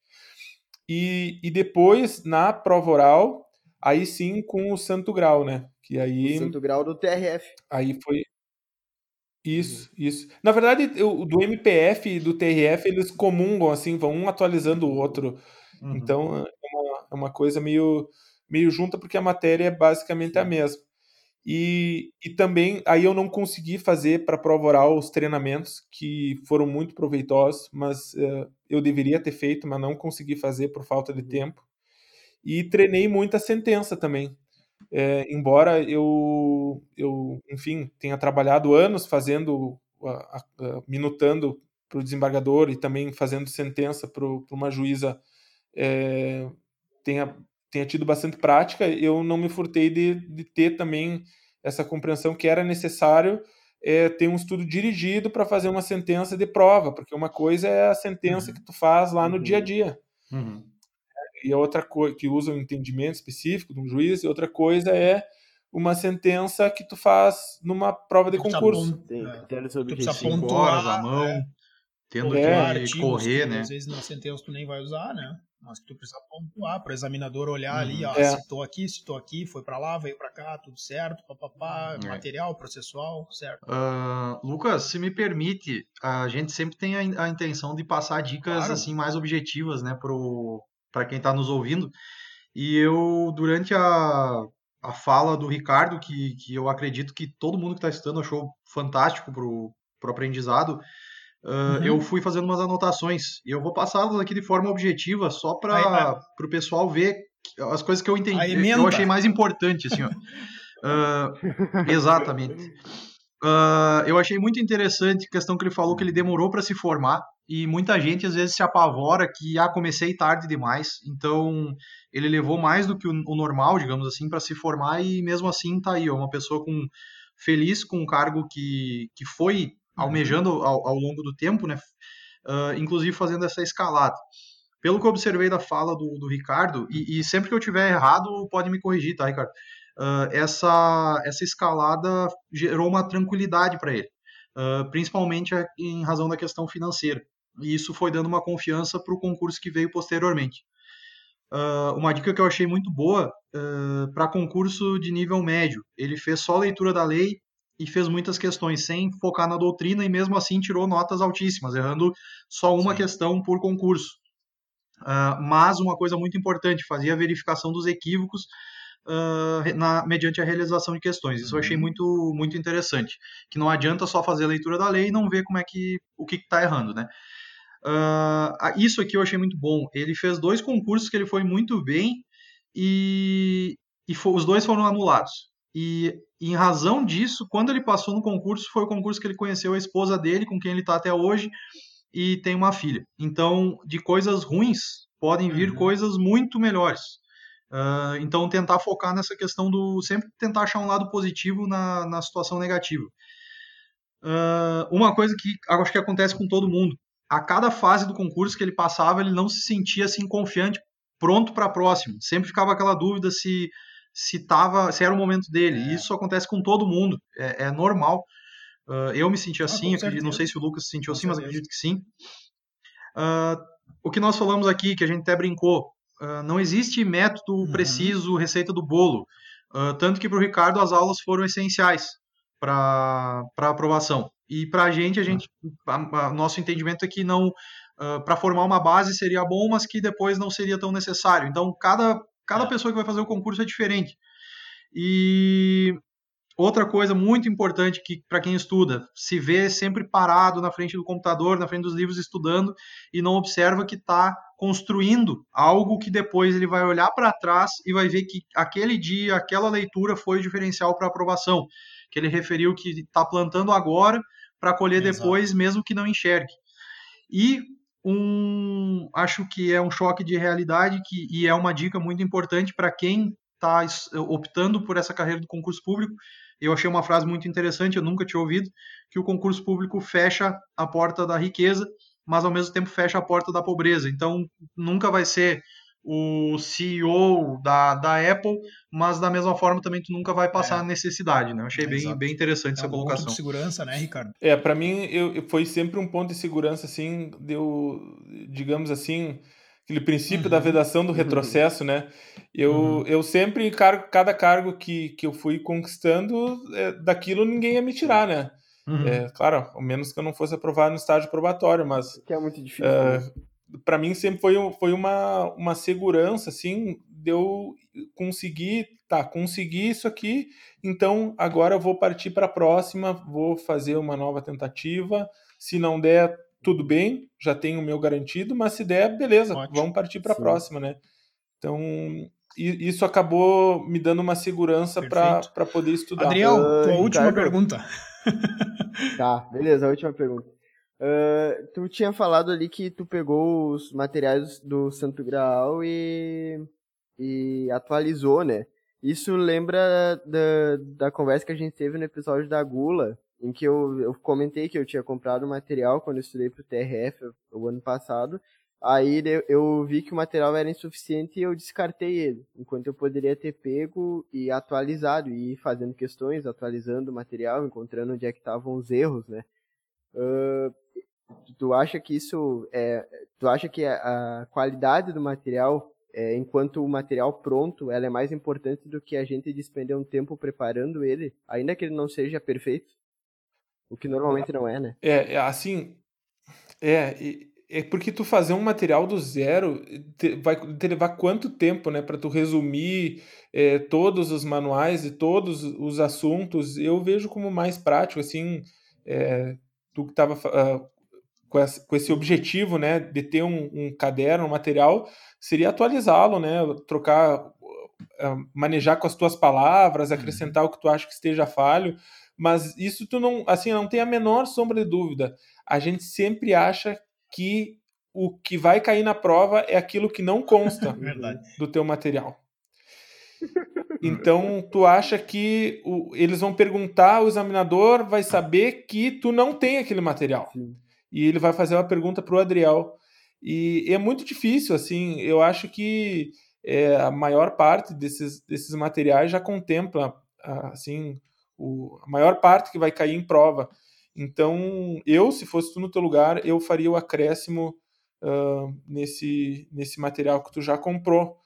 E, e depois, na prova oral, aí sim com o Santo Grau, né? Que aí, o Santo Grau do TRF. Aí foi. Isso, uhum. isso. Na verdade, o do MPF e do TRF, eles comungam, assim, vão um atualizando o outro. Uhum. Então, é uma, é uma coisa meio, meio junta, porque a matéria é basicamente a mesma. E, e também, aí eu não consegui fazer para prova oral os treinamentos, que foram muito proveitosos, mas uh, eu deveria ter feito, mas não consegui fazer por falta de tempo. E treinei muita sentença também. É, embora eu, eu, enfim, tenha trabalhado anos fazendo, a, a, minutando para o desembargador e também fazendo sentença para uma juíza, é, tenha tenha tido bastante prática, eu não me furtei de, de ter também essa compreensão que era necessário é, ter um estudo dirigido para fazer uma sentença de prova, porque uma coisa é a sentença uhum. que tu faz lá no uhum. dia a dia. Uhum. E a outra coisa que usa um entendimento específico de um juiz, e outra coisa é uma sentença que tu faz numa prova de concurso. Tem, tem sobre cinco horas à mão, é, tendo é, que correr, né? Às vezes na sentença tu nem vai usar, né? Mas que tu precisa pontuar para o examinador olhar uhum. ali, ó, é. citou aqui, citou aqui, foi para lá, veio para cá, tudo certo, papapá, é. material, processual, certo. Uh, Lucas, se me permite, a gente sempre tem a, a intenção de passar dicas claro. assim mais objetivas, né, para quem está nos ouvindo. E eu, durante a, a fala do Ricardo, que, que eu acredito que todo mundo que está estudando achou fantástico para o aprendizado, Uh, uhum. Eu fui fazendo umas anotações e eu vou passá-las aqui de forma objetiva só para o pessoal ver as coisas que eu entendi. Eu achei mais importante, assim, ó. uh, exatamente. Uh, eu achei muito interessante a questão que ele falou que ele demorou para se formar e muita gente às vezes se apavora que ah comecei tarde demais. Então ele levou mais do que o, o normal, digamos assim, para se formar e mesmo assim tá aí, ó, uma pessoa com feliz com um cargo que, que foi almejando ao, ao longo do tempo, né? Uh, inclusive fazendo essa escalada. Pelo que eu observei da fala do, do Ricardo, e, e, sempre que eu tiver errado, pode me corrigir, tá, Ricardo? Uh, essa, essa escalada gerou uma tranquilidade para ele, uh, principalmente em razão da questão financeira. E isso foi dando uma confiança para o concurso que veio posteriormente. Uh, uma dica que eu achei muito boa uh, para concurso de nível médio. Ele fez só leitura da lei e fez muitas questões sem focar na doutrina e mesmo assim tirou notas altíssimas, errando só uma Sim. questão por concurso. Uh, mas uma coisa muito importante, fazia a verificação dos equívocos uh, na, mediante a realização de questões. Isso uhum. eu achei uhum. muito, muito interessante. Que não adianta só fazer a leitura da lei e não ver como é que o que está errando, né? Uh, isso aqui eu achei muito bom. Ele fez dois concursos que ele foi muito bem e, e for, os dois foram anulados. E em razão disso, quando ele passou no concurso, foi o concurso que ele conheceu a esposa dele, com quem ele está até hoje, e tem uma filha. Então, de coisas ruins podem vir uhum. coisas muito melhores. Uh, então, tentar focar nessa questão do. Sempre tentar achar um lado positivo na, na situação negativa. Uh, uma coisa que acho que acontece com todo mundo. A cada fase do concurso que ele passava, ele não se sentia assim confiante, pronto para a próxima. Sempre ficava aquela dúvida se se tava, se era o momento dele. É. Isso acontece com todo mundo, é, é normal. Uh, eu me senti ah, assim, ah, acredito, não sei se o Lucas se sentiu com assim, certeza. mas acredito que sim. Uh, o que nós falamos aqui, que a gente até brincou, uh, não existe método uhum. preciso, receita do bolo. tanto que para o Ricardo as aulas foram essenciais para a aprovação. E para a gente, a gente, a, a, nosso entendimento é que não, para formar uma base seria bom, mas que depois não seria tão necessário. Então, cada Cada é. pessoa que vai fazer o concurso é diferente. E outra coisa muito importante que para quem estuda, se vê sempre parado na frente do computador, na frente dos livros estudando e não observa que está construindo algo que depois ele vai olhar para trás e vai ver que aquele dia, aquela leitura foi o diferencial para aprovação, que ele referiu que está plantando agora para colher Exato. depois, mesmo que não enxergue. E um, acho que é um choque de realidade que, e é uma dica muito importante para quem está optando por essa carreira do concurso público. Eu achei uma frase muito interessante, eu nunca tinha ouvido, que o concurso público fecha a porta da riqueza, mas ao mesmo tempo fecha a porta da pobreza. Então, nunca vai ser o CEO da, da Apple, mas da mesma forma também tu nunca vai passar é. necessidade, né? Eu achei é, bem, bem interessante é essa um colocação. Ponto de segurança, né, Ricardo? É, para mim eu, foi sempre um ponto de segurança, assim, deu, digamos assim, aquele princípio uhum. da vedação do retrocesso, uhum. né? Eu, uhum. eu sempre, cada cargo que, que eu fui conquistando, é, daquilo ninguém ia me tirar, né? Uhum. É, claro, ao menos que eu não fosse aprovado no estágio probatório, mas... Que é muito difícil. Uh, para mim sempre foi, foi uma, uma segurança assim deu conseguir, tá, consegui isso aqui, então agora eu vou partir para a próxima, vou fazer uma nova tentativa. Se não der, tudo bem, já tenho o meu garantido, mas se der, beleza, Ótimo. vamos partir para a próxima, né? Então, isso acabou me dando uma segurança para poder estudar. Adriel, uh, tua última pergunta. Tá, beleza, a última pergunta. Uh, tu tinha falado ali que tu pegou os materiais do Santo Graal e, e atualizou, né? Isso lembra da, da conversa que a gente teve no episódio da Gula, em que eu, eu comentei que eu tinha comprado material quando eu estudei para o TRF o ano passado. Aí eu vi que o material era insuficiente e eu descartei ele, enquanto eu poderia ter pego e atualizado, e ir fazendo questões, atualizando o material, encontrando onde é que estavam os erros, né? Uh, tu acha que isso é, tu acha que a qualidade do material é, enquanto o material pronto ela é mais importante do que a gente despender um tempo preparando ele ainda que ele não seja perfeito? O que normalmente não é né? É, é assim é é porque tu fazer um material do zero te, vai te levar quanto tempo né para tu resumir é, todos os manuais e todos os assuntos? Eu vejo como mais prático assim é, tu que estava uh, com, esse, com esse objetivo, né, de ter um, um caderno, um material, seria atualizá-lo, né, trocar, uh, manejar com as tuas palavras, uhum. acrescentar uhum. o que tu acha que esteja falho, mas isso tu não, assim, não tem a menor sombra de dúvida. A gente sempre acha que o que vai cair na prova é aquilo que não consta do teu material. Então, tu acha que o, eles vão perguntar, o examinador vai saber que tu não tem aquele material. Sim. E ele vai fazer uma pergunta para o Adriel. E, e, é muito difícil, assim, eu acho que é, a maior parte desses, desses materiais já contempla, assim, o, a maior parte que vai cair em prova. Então, eu, se fosse tu no teu lugar, eu faria o acréscimo uh, nesse, nesse material que tu já comprou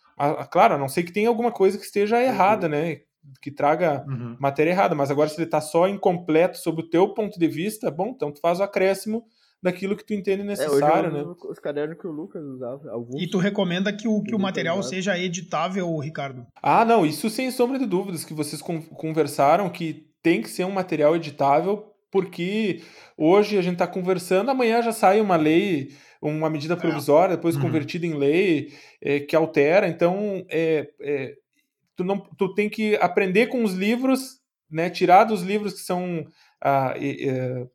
claro, a não sei que tenha alguma coisa que esteja errada, né? Que traga uhum. matéria errada, mas agora se ele está só incompleto sob o teu ponto de vista, bom, então tu faz o acréscimo daquilo que tu entende necessário, é, né? Os cadernos que o Lucas usava. Alguns. E tu recomenda que o, que o material seja editável, Ricardo? Ah, não, isso sem sombra de dúvidas, que vocês conversaram que tem que ser um material editável, porque hoje a gente está conversando, amanhã já sai uma lei uma medida é. provisória, depois uhum. convertida em lei, é, que altera. Então, é, é, tu, não, tu tem que aprender com os livros, né, tirar dos livros que são ah, é,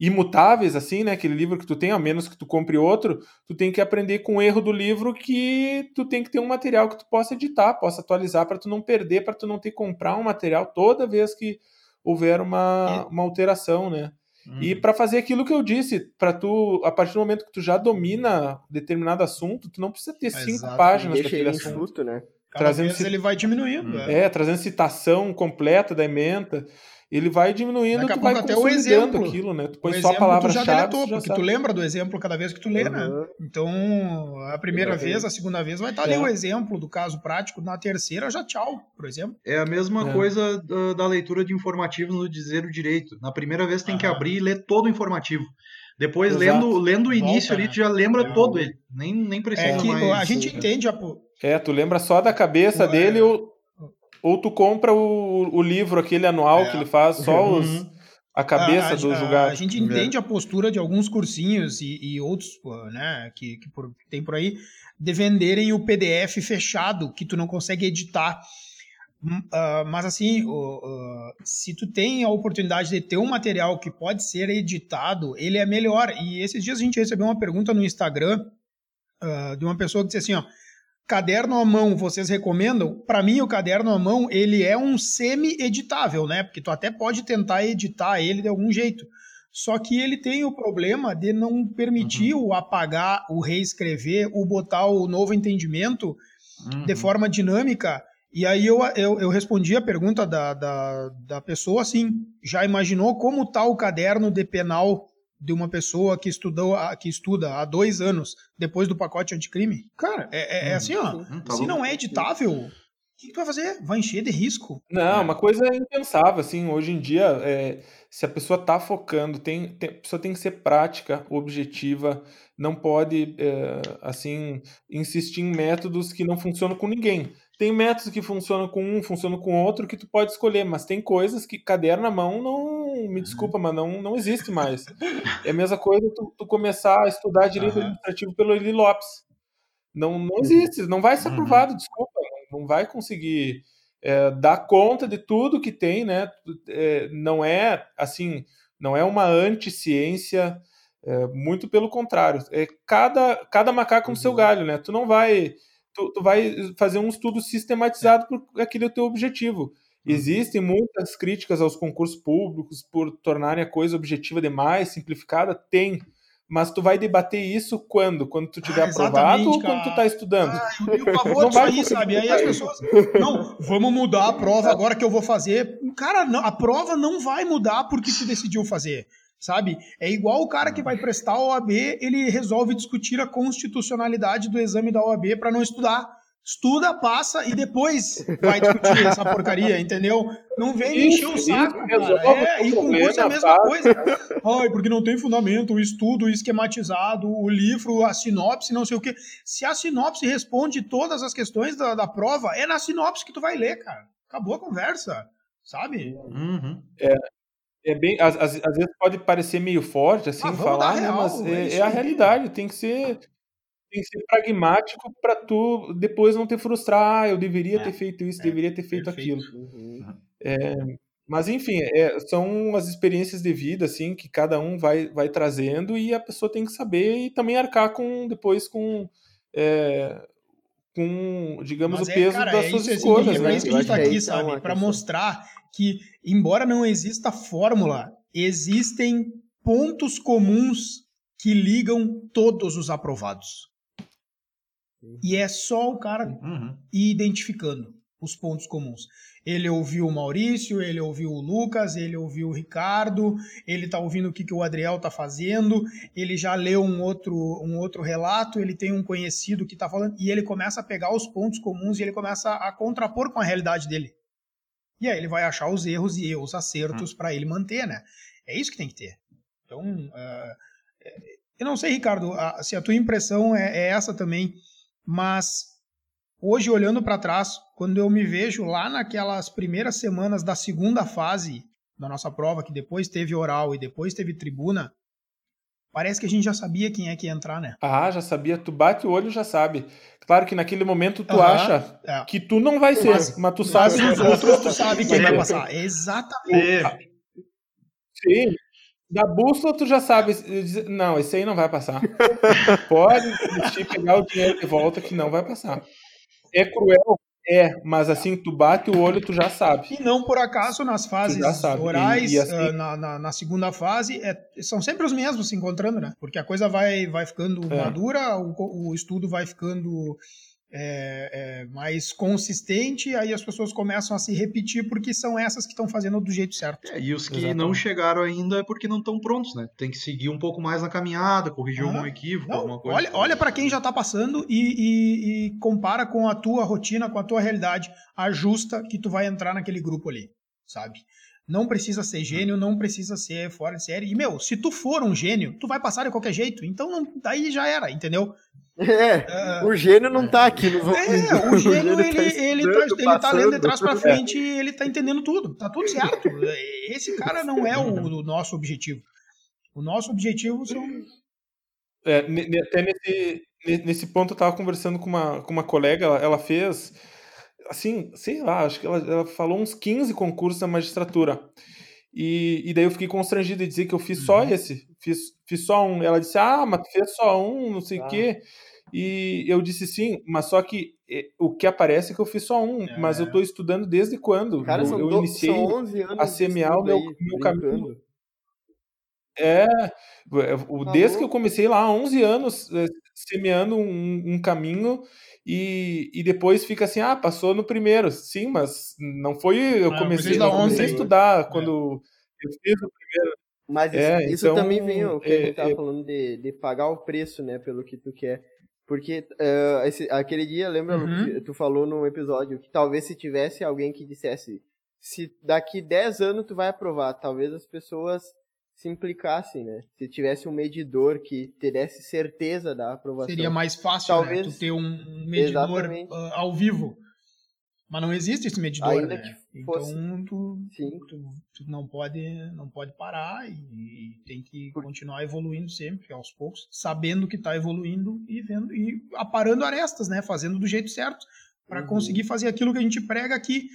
imutáveis, assim, né, aquele livro que tu tem, a menos que tu compre outro, tu tem que aprender com o erro do livro que tu tem que ter um material que tu possa editar, possa atualizar para tu não perder, para tu não ter que comprar um material toda vez que houver uma, uma alteração, né? E uhum. para fazer aquilo que eu disse, para tu, a partir do momento que tu já domina determinado assunto, tu não precisa ter Exato. cinco páginas Deixa daquele assunto. Né? Cada trazendo vez ele vai diminuindo. É. é, trazendo citação completa da ementa ele vai diminuindo, Daqui tu vai até o exemplo, aquilo, né? Tu põe só a palavra-chave. já deletou, porque sabe. tu lembra do exemplo cada vez que tu lê, uhum. né? Então, a primeira vez, a segunda vez vai estar é. ali o exemplo do caso prático, na terceira já tchau, por exemplo. É a mesma é. coisa da, da, leitura de informativos no Dizer o Direito. Na primeira vez tem que abrir e ler todo o informativo. Depois, lendo, lendo o início Volta, ali, tu já lembra é. todo ele. Nem, nem precisa é que mais... A gente entende a... É, tu lembra só da cabeça dele ou ou tu compra o, o livro, aquele anual é. que ele faz, só uhum. os, a cabeça a, do julgado. A, gente entende a postura de alguns cursinhos e, e outros né, que, que, por, tem por aí de venderem o PDF fechado, que tu não consegue editar. Uh, mas assim, uh, uh, se tu tem a oportunidade de ter um material que pode ser editado, ele é melhor. E esses dias a gente recebeu uma pergunta no Instagram de uma pessoa que disse assim, ó, caderno à mão vocês recomendam? Para mim, o caderno à mão ele é um semi-editável, né? Porque tu até pode tentar editar ele de algum jeito. Só que ele tem o problema de não permitir uhum. o apagar, o reescrever, o botar o novo entendimento uhum. de forma dinâmica. E aí eu, eu, eu respondi a pergunta da, da, da pessoa assim: já imaginou como tá o caderno de penal de uma pessoa que estudou que estuda há dois anos depois do pacote anticrime. Cara, é, é, é assim, ó. Hum, tá se não é editável, o que tu vai fazer? Vai encher de risco. Não, uma coisa impensável, assim, hoje em dia, é, se a pessoa tá focando, tem, tem, a pessoa tem que ser prática, objetiva, não pode, é, assim, insistir em métodos que não funcionam com ninguém. Tem métodos que funcionam com um, funcionam com outro, que tu pode escolher, mas tem coisas que caderno na mão não, me uhum. desculpa, mas não, não existe mais. É a mesma coisa tu, tu começar a estudar direito uhum. administrativo pelo Eli Lopes. Não, não uhum. existe, não vai ser uhum. aprovado, desculpa, não, vai conseguir é, dar conta de tudo que tem, né? É, não é assim, não é uma anti-ciência, é, muito pelo contrário. É cada, cada macaco no seu uhum. galho, né? Tu não vai tu, tu vai fazer um estudo sistematizado porque aquele é o teu objetivo. Uhum. Existem muitas críticas aos concursos públicos por tornarem a coisa objetiva demais, simplificada? Tem. Mas tu vai debater isso quando? Quando tu tiver ah, aprovado ou quando tu tá estudando? Ah, eu tenho pavor disso aí, sabe? Aí as pessoas. Não, vamos mudar a prova agora que eu vou fazer. Cara, não, a prova não vai mudar porque tu decidiu fazer sabe? É igual o cara que vai prestar a OAB, ele resolve discutir a constitucionalidade do exame da OAB para não estudar. Estuda, passa e depois vai discutir essa porcaria, entendeu? Não vem encher o saco, cara. É, e concurso é a mesma coisa. Ai, porque não tem fundamento, o estudo esquematizado, o livro, a sinopse, não sei o quê. Se a sinopse responde todas as questões da, da prova, é na sinopse que tu vai ler, cara. Acabou a conversa, sabe? Uhum. É, é bem, às, às, às, vezes pode parecer meio forte assim ah, falar, né, real, mas é, é, é, a realidade. Tem que ser, tem que ser pragmático para tu depois não te frustrar. Ah, eu deveria é, ter feito isso, é, deveria ter feito perfeito. aquilo. Uhum. É, mas enfim, é, são as experiências de vida assim que cada um vai, vai trazendo e a pessoa tem que saber e também arcar com depois com com digamos mas o peso cara, das suas escolhas. Né? É isso que a gente está aqui, sabe, para mostrar que, embora não exista fórmula, existem pontos comuns que ligam todos os aprovados. E é só o cara uhum. ir identificando os pontos comuns. Ele ouviu o Maurício, ele ouviu o Lucas, ele ouviu o Ricardo, ele está ouvindo o que, que o Adriel está fazendo, ele já leu um outro, um outro relato, ele tem um conhecido que está falando, e ele começa a pegar os pontos comuns e ele começa a contrapor com a realidade dele. E aí ele vai achar os erros e os acertos hum. para ele manter, né? É isso que tem que ter. Então, uh, eu não sei, Ricardo, se a tua impressão é, é essa também, mas hoje, olhando para trás, quando eu me vejo lá naquelas primeiras semanas da segunda fase da nossa prova, que depois teve oral e depois teve tribuna, parece que a gente já sabia quem é que ia entrar, né? Ah, já sabia. Tu bate o olho já sabe. Claro que naquele momento tu uhum, acha é. que tu não vai ser, mas, mas tu sabe. Mas os outros tu sabe quem vai passar. Exatamente. Sim. Da bússola tu já sabe. Não, esse aí não vai passar. Pode pegar o dinheiro de volta que não vai passar. É cruel, é, mas assim, tu bate o olho, tu já sabe. E não por acaso nas fases orais, e, e assim... uh, na, na, na, segunda fase, é, são sempre os mesmos se encontrando, né? Porque a coisa vai, vai ficando é. madura, o, o estudo vai ficando é, é, mais consistente, aí as pessoas começam a se repetir porque são essas que estão fazendo do jeito certo. É, e os que Exatamente. não chegaram ainda é porque não estão prontos, né? Tem que seguir um pouco mais na caminhada, corrigir ah, algum equívoco, não, alguma coisa. Olha, olha para quem já está passando e, e, e, compara com a tua rotina, com a tua realidade, ajusta que tu vai entrar naquele grupo ali, sabe? Não precisa ser gênio, não precisa ser fora de série. E, meu, se tu for um gênio, tu vai passar de qualquer jeito. Então, não, daí já era, entendeu? É, uh, o gênio não tá aqui no É, o gênio, ele, tá ele, tá, ele tá lendo de trás pra frente e ele tá entendendo tudo. Tá tudo certo. Esse cara não é o, o nosso objetivo. O nosso objetivo são... É, até nesse, nesse ponto eu tava conversando com uma, com uma colega, ela fez assim, sei lá, acho que ela, ela falou uns 15 concursos da magistratura. E, e daí eu fiquei constrangido de dizer que eu fiz só uhum. esse, fiz, fiz só um. Ela disse, ah, mas fez só um, não sei o ah. quê. E eu disse sim, mas só que eh, o que aparece é que eu fiz só um, é. mas eu estou estudando desde quando? Cara, eu, eu do, iniciei a semear o meu, aí, meu caminho. É, o, tá desde que eu comecei lá há 11 anos, eh, semeando um, um caminho e, e depois fica assim, ah, passou no primeiro. Sim, mas não foi. Eu comecei, não, comecei a estudar é. quando eu fiz o primeiro. Mas isso, é, isso então, também vem o que é, a gente tava é, falando de, de pagar o preço, né, pelo que tu quer. Porque uh, esse, aquele dia, lembra uhum. que tu falou num episódio que talvez se tivesse alguém que dissesse se daqui 10 anos tu vai aprovar, talvez as pessoas se implicassem, né? Se tivesse um medidor que te desse certeza da aprovação. Seria mais fácil, né? Talvez... né? Tu ter um medidor uh, ao vivo. Mas não existe esse medidor, Ainda né? Então tu, tu, tu, não pode não pode parar e, e, tem que continuar evoluindo sempre, aos poucos, sabendo que está evoluindo e vendo e aparando arestas, né? Fazendo do jeito certo para uhum. conseguir fazer aquilo que a gente prega aqui.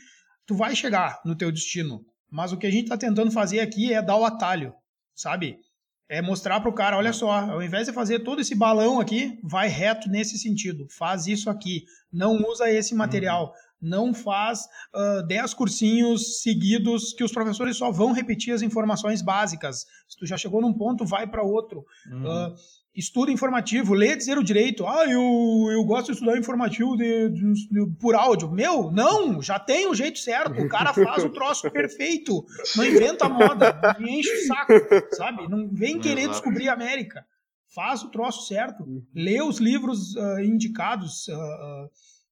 Tu vai chegar no teu destino, mas o que a gente está tentando fazer aqui é dar o atalho, sabe? É mostrar para o cara, olha só, ao invés de fazer todo esse balão aqui, vai reto nesse sentido, faz isso aqui, não usa esse material. Não faz uh, 10 cursinhos seguidos que os professores só vão repetir as informações básicas. Se tu já chegou num ponto, vai para outro. Uhum. Uh, estuda informativo, lê dizer o direito. Ah, eu, eu gosto de estudar informativo de, de, de, por áudio. Meu, não, já tem o jeito certo. O cara faz o troço perfeito. Não inventa moda, não enche o saco, sabe? Não vem querer descobrir a América. Faz o troço certo. Uhum. Lê os livros uh, indicados.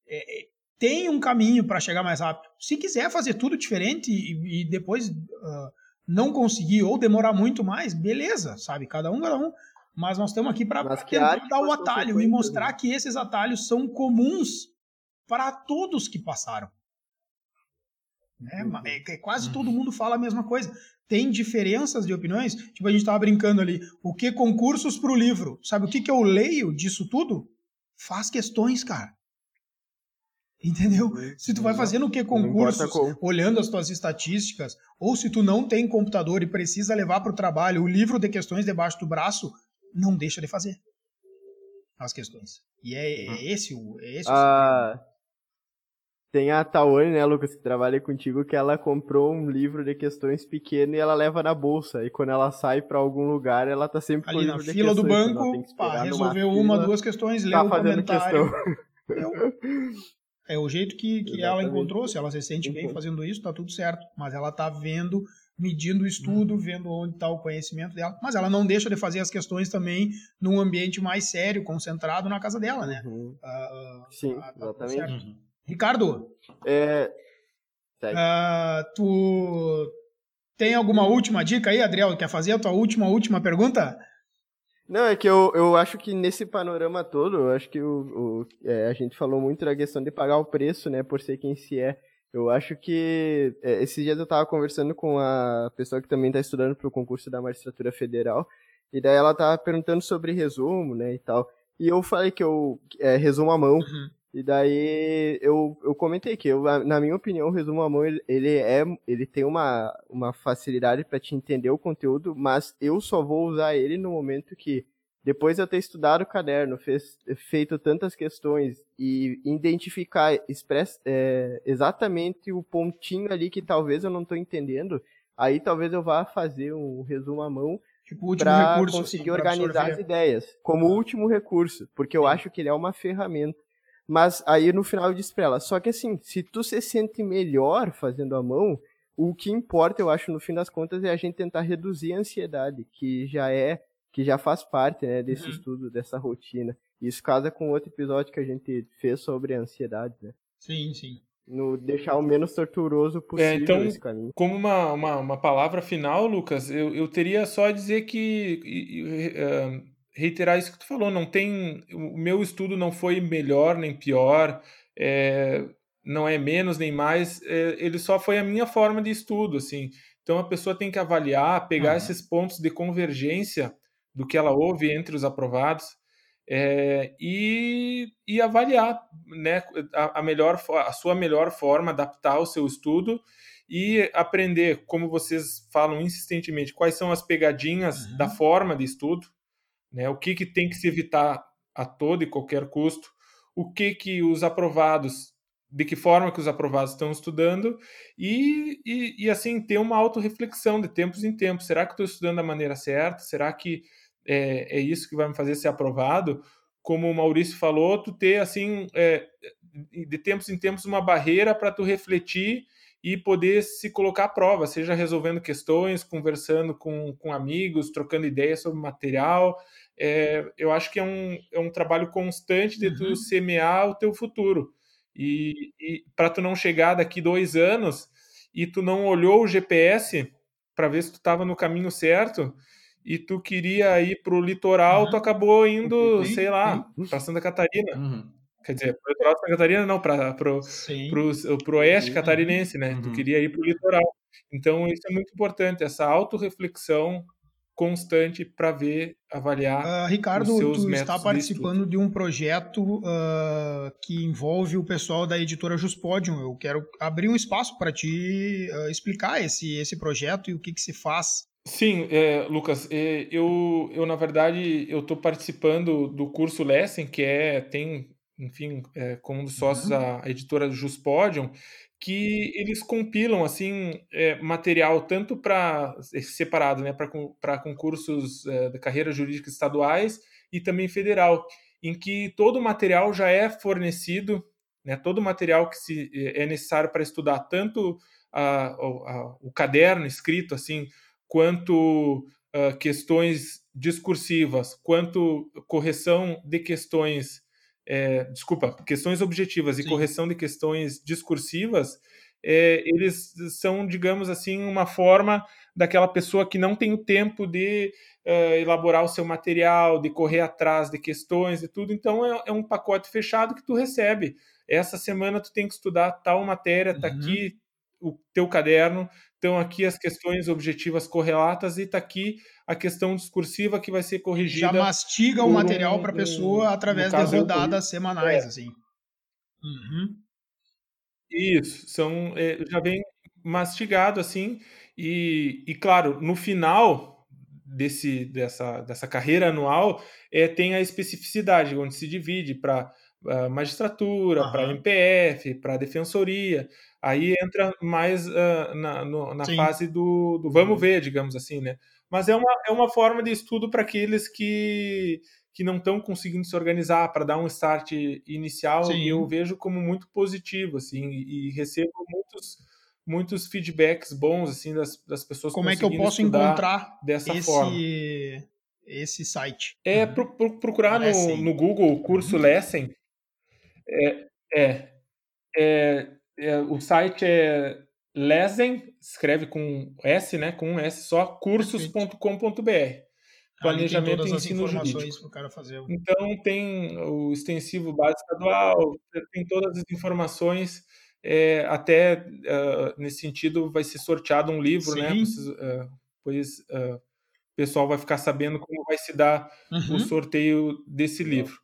É, tem um caminho para chegar mais rápido. Se quiser fazer tudo diferente e, e depois uh, não conseguir ou demorar muito mais, beleza, sabe? Cada um, cada um. Mas nós estamos aqui para dar o atalho e mostrar que esses atalhos são comuns para todos que passaram. Né? Uhum. É, é, quase todo mundo fala a mesma coisa. Tem diferenças de opiniões. Tipo, a gente estava brincando ali. O que concursos para o livro? Sabe o que, que eu leio disso tudo? Faz questões, cara. Entendeu? Se tu vai fazendo o que concursos, olhando as tuas estatísticas, ou se tu não tem computador e precisa levar para o trabalho o livro de questões debaixo do braço, não deixa de fazer as questões. E é, é hum. esse o, é esse ah, Tem a Tawane, né, Lucas, que trabalha contigo, que ela comprou um livro de questões pequeno e ela leva na bolsa. E quando ela sai para algum lugar, ela tá sempre Ali na fila do banco, pá, resolveu uma, duas questões, tá leu o comentário. Eu, É o jeito que, que ela encontrou, se ela se sente bem fazendo isso, tá tudo certo. Mas ela tá vendo, medindo o estudo, uhum. vendo onde está o conhecimento dela. Mas ela não deixa de fazer as questões também num ambiente mais sério, concentrado na casa dela, né? Uhum. Uh, Sim, tá exatamente. Uhum. Ricardo, é... uh, tu tem alguma última dica aí, Adriel? Quer fazer a tua última, última pergunta? Não, é que eu, eu acho que nesse panorama todo, eu acho que o, o é, a gente falou muito da questão de pagar o preço, né, por ser quem se é. Eu acho que é, esses dias eu estava conversando com a pessoa que também está estudando para o concurso da magistratura federal, e daí ela estava perguntando sobre resumo, né, e tal. E eu falei que eu é, resumo à mão. Uhum. E daí eu, eu comentei que, eu, na minha opinião, o resumo à mão ele, ele é ele tem uma, uma facilidade para te entender o conteúdo, mas eu só vou usar ele no momento que, depois de eu ter estudado o caderno, fez, feito tantas questões e identificar express, é, exatamente o pontinho ali que talvez eu não estou entendendo, aí talvez eu vá fazer um resumo à mão tipo, para conseguir organizar as ideias, como último recurso, porque eu acho que ele é uma ferramenta mas aí no final eu disse pra ela, só que assim, se tu se sente melhor fazendo a mão, o que importa, eu acho, no fim das contas, é a gente tentar reduzir a ansiedade, que já é, que já faz parte, né, desse uhum. estudo, dessa rotina. Isso casa com outro episódio que a gente fez sobre a ansiedade, né? Sim, sim. No deixar o menos torturoso possível é, então, esse caminho. Como uma, uma, uma palavra final, Lucas, eu, eu teria só a dizer que uh, reiterar isso que tu falou, não tem. O meu estudo não foi melhor nem pior, é, não é menos nem mais, é, ele só foi a minha forma de estudo, assim. Então a pessoa tem que avaliar, pegar uhum. esses pontos de convergência do que ela ouve entre os aprovados é, e, e avaliar né, a, a, melhor, a sua melhor forma, adaptar o seu estudo e aprender, como vocês falam insistentemente, quais são as pegadinhas uhum. da forma de estudo, né? O que, que tem que se evitar a todo e qualquer custo? O que, que os aprovados, de que forma que os aprovados estão estudando e, e, e assim ter uma autorreflexão de tempos em tempos. Será que estou estudando da maneira certa? Será que é, é isso que vai me fazer ser aprovado? Como o Maurício falou, tu ter assim é, de tempos em tempos uma barreira para tu refletir e poder se colocar à prova, seja resolvendo questões, conversando com, com amigos, trocando ideias sobre material. É, eu acho que é um, é um trabalho constante de tu uhum. semear o teu futuro. E, e para tu não chegar daqui dois anos e tu não olhou o GPS para ver se tu estava no caminho certo e tu queria ir para o litoral, uhum. tu acabou indo, sei lá, para Santa Catarina. Uhum. Quer dizer, para o litoral de Santa Catarina, não, para o oeste catarinense, né? Uhum. Tu queria ir para o litoral. Então, isso é muito importante, essa autorreflexão constante para ver, avaliar. Uh, Ricardo, tu está participando de um projeto uh, que envolve o pessoal da editora Juspodium. Eu quero abrir um espaço para te uh, explicar esse, esse projeto e o que, que se faz. Sim, é, Lucas, é, eu, eu na verdade eu estou participando do curso Lesson, que é tem, enfim, é, como um dos sócios uhum. a, a editora Juspodium, que eles compilam assim é, material tanto para separado, né, para concursos é, da carreira jurídica estaduais e também federal, em que todo o material já é fornecido, né, todo o material que se, é, é necessário para estudar tanto a, a, o caderno escrito assim, quanto a, ah, questões discursivas, quanto correção de questões é, desculpa, questões objetivas e Sim. correção de questões discursivas, é, eles são, digamos assim, uma forma daquela pessoa que não tem o tempo de é, elaborar o seu material, de correr atrás de questões e tudo. Então é, é, um pacote fechado que tu recebe. Essa semana tu tem que estudar tal matéria, tá uhum. aqui o teu caderno, estão aqui as questões objetivas correlatas e está aqui a questão discursiva que vai ser corrigida. Já mastiga o material um, para a pessoa através de rodadas semanais, é. assim. Uhum. Isso, são, é, já vem mastigado assim, e, e claro, no final desse, dessa, dessa carreira anual, é, tem a especificidade, onde se divide para uh, magistratura, uhum. para MPF, para defensoria. Aí entra mais uh, na, no, na fase do, do, vamos ver, digamos assim, né? Mas é uma, é uma forma de estudo para aqueles que, que não estão conseguindo se organizar para dar um start inicial Sim. e eu vejo como muito positivo, assim, e, e recebo muitos muitos feedbacks bons assim das, das pessoas como é que eu posso encontrar dessa esse, forma esse site é pro, pro, procurar no, no Google curso uhum. Lesson é, é, é é, o site é Lesen, escreve com S, né? Com um S só, cursos.com.br. Planejamento e ensino jurídico. Então tem o extensivo básico estadual, tem todas as informações. É, até uh, nesse sentido vai ser sorteado um livro, né, Sim. né? Pois, uh, pois uh, o pessoal vai ficar sabendo como vai se dar uhum. o sorteio desse livro.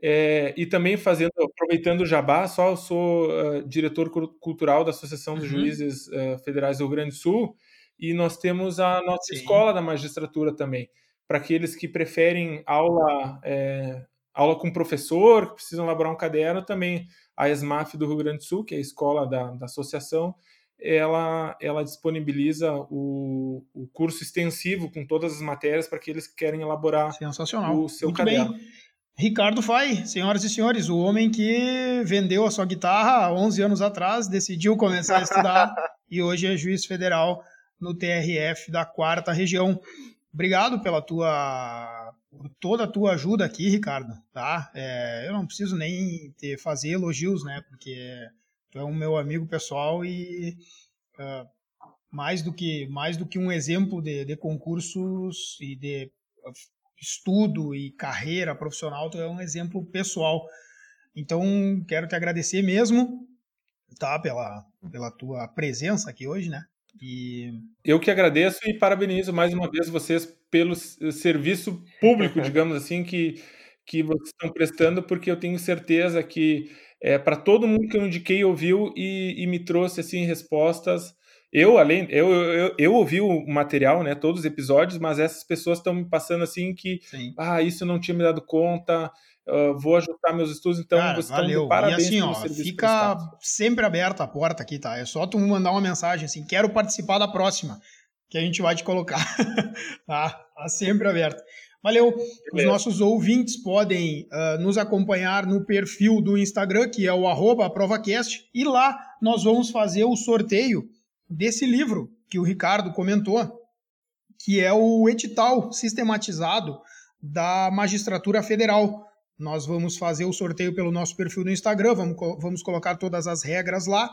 É, e também fazendo, aproveitando o jabá, só eu sou uh, diretor cultural da Associação dos uhum. Juízes uh, Federais do Rio Grande do Sul e nós temos a nossa Sim. escola da magistratura também, para aqueles que preferem aula é, aula com professor, que precisam elaborar um caderno, também a ESMAF do Rio Grande do Sul, que é a escola da, da associação, ela, ela disponibiliza o, o curso extensivo com todas as matérias para aqueles que querem elaborar o seu Muito caderno. Bem. Ricardo Fai, senhoras e senhores, o homem que vendeu a sua guitarra há 11 anos atrás, decidiu começar a estudar e hoje é juiz federal no TRF da quarta região. Obrigado pela tua por toda a tua ajuda aqui, Ricardo, tá? É, eu não preciso nem te fazer elogios, né? Porque tu é um meu amigo pessoal e uh, mais do que mais do que um exemplo de, de concursos e de estudo e carreira profissional, tu é um exemplo pessoal. Então, quero te agradecer mesmo, tá, pela, pela tua presença aqui hoje, né? E... Eu que agradeço e parabenizo mais uma vez vocês pelo serviço público, digamos assim, que, que vocês estão prestando, porque eu tenho certeza que é, para todo mundo que eu indiquei ouviu e, e me trouxe assim respostas eu, além, eu, eu, eu ouvi o material, né, todos os episódios, mas essas pessoas estão me passando assim que, Sim. ah, isso eu não tinha me dado conta, uh, vou ajustar meus estudos, então Cara, vocês valeu. estão parabéns e assim, ó, fica prestado. sempre aberta a porta aqui, tá? É só tu mandar uma mensagem assim, quero participar da próxima, que a gente vai te colocar, tá? Tá sempre aberto. Valeu. Os nossos ouvintes podem uh, nos acompanhar no perfil do Instagram, que é o arroba AprovaCast, e lá nós vamos fazer o sorteio desse livro que o Ricardo comentou, que é o edital sistematizado da magistratura federal. Nós vamos fazer o sorteio pelo nosso perfil no Instagram, vamos, vamos colocar todas as regras lá.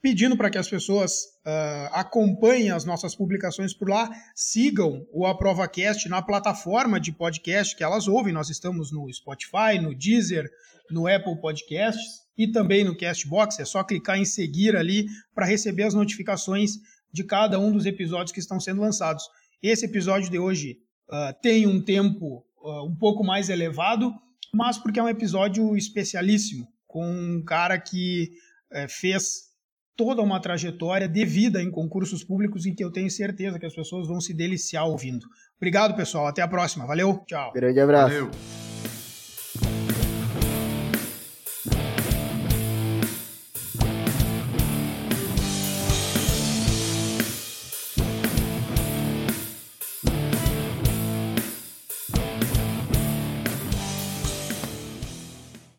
pedindo para que as pessoas uh, acompanhem as nossas publicações por lá, sigam o AprovaCast na plataforma de podcast que elas ouvem. Nós estamos no Spotify, no Deezer, no Apple Podcasts e também no Castbox. É só clicar em seguir ali para receber as notificações de cada um dos episódios que estão sendo lançados. Esse episódio de hoje uh, tem um tempo uh, um pouco mais elevado, mas porque é um episódio especialíssimo, com um cara que uh, fez toda uma trajetória de vida em concursos públicos em que eu tenho certeza que as pessoas vão se deliciar ouvindo. Obrigado, pessoal. Até a próxima. Valeu. Tchau. Grande abraço. Valeu.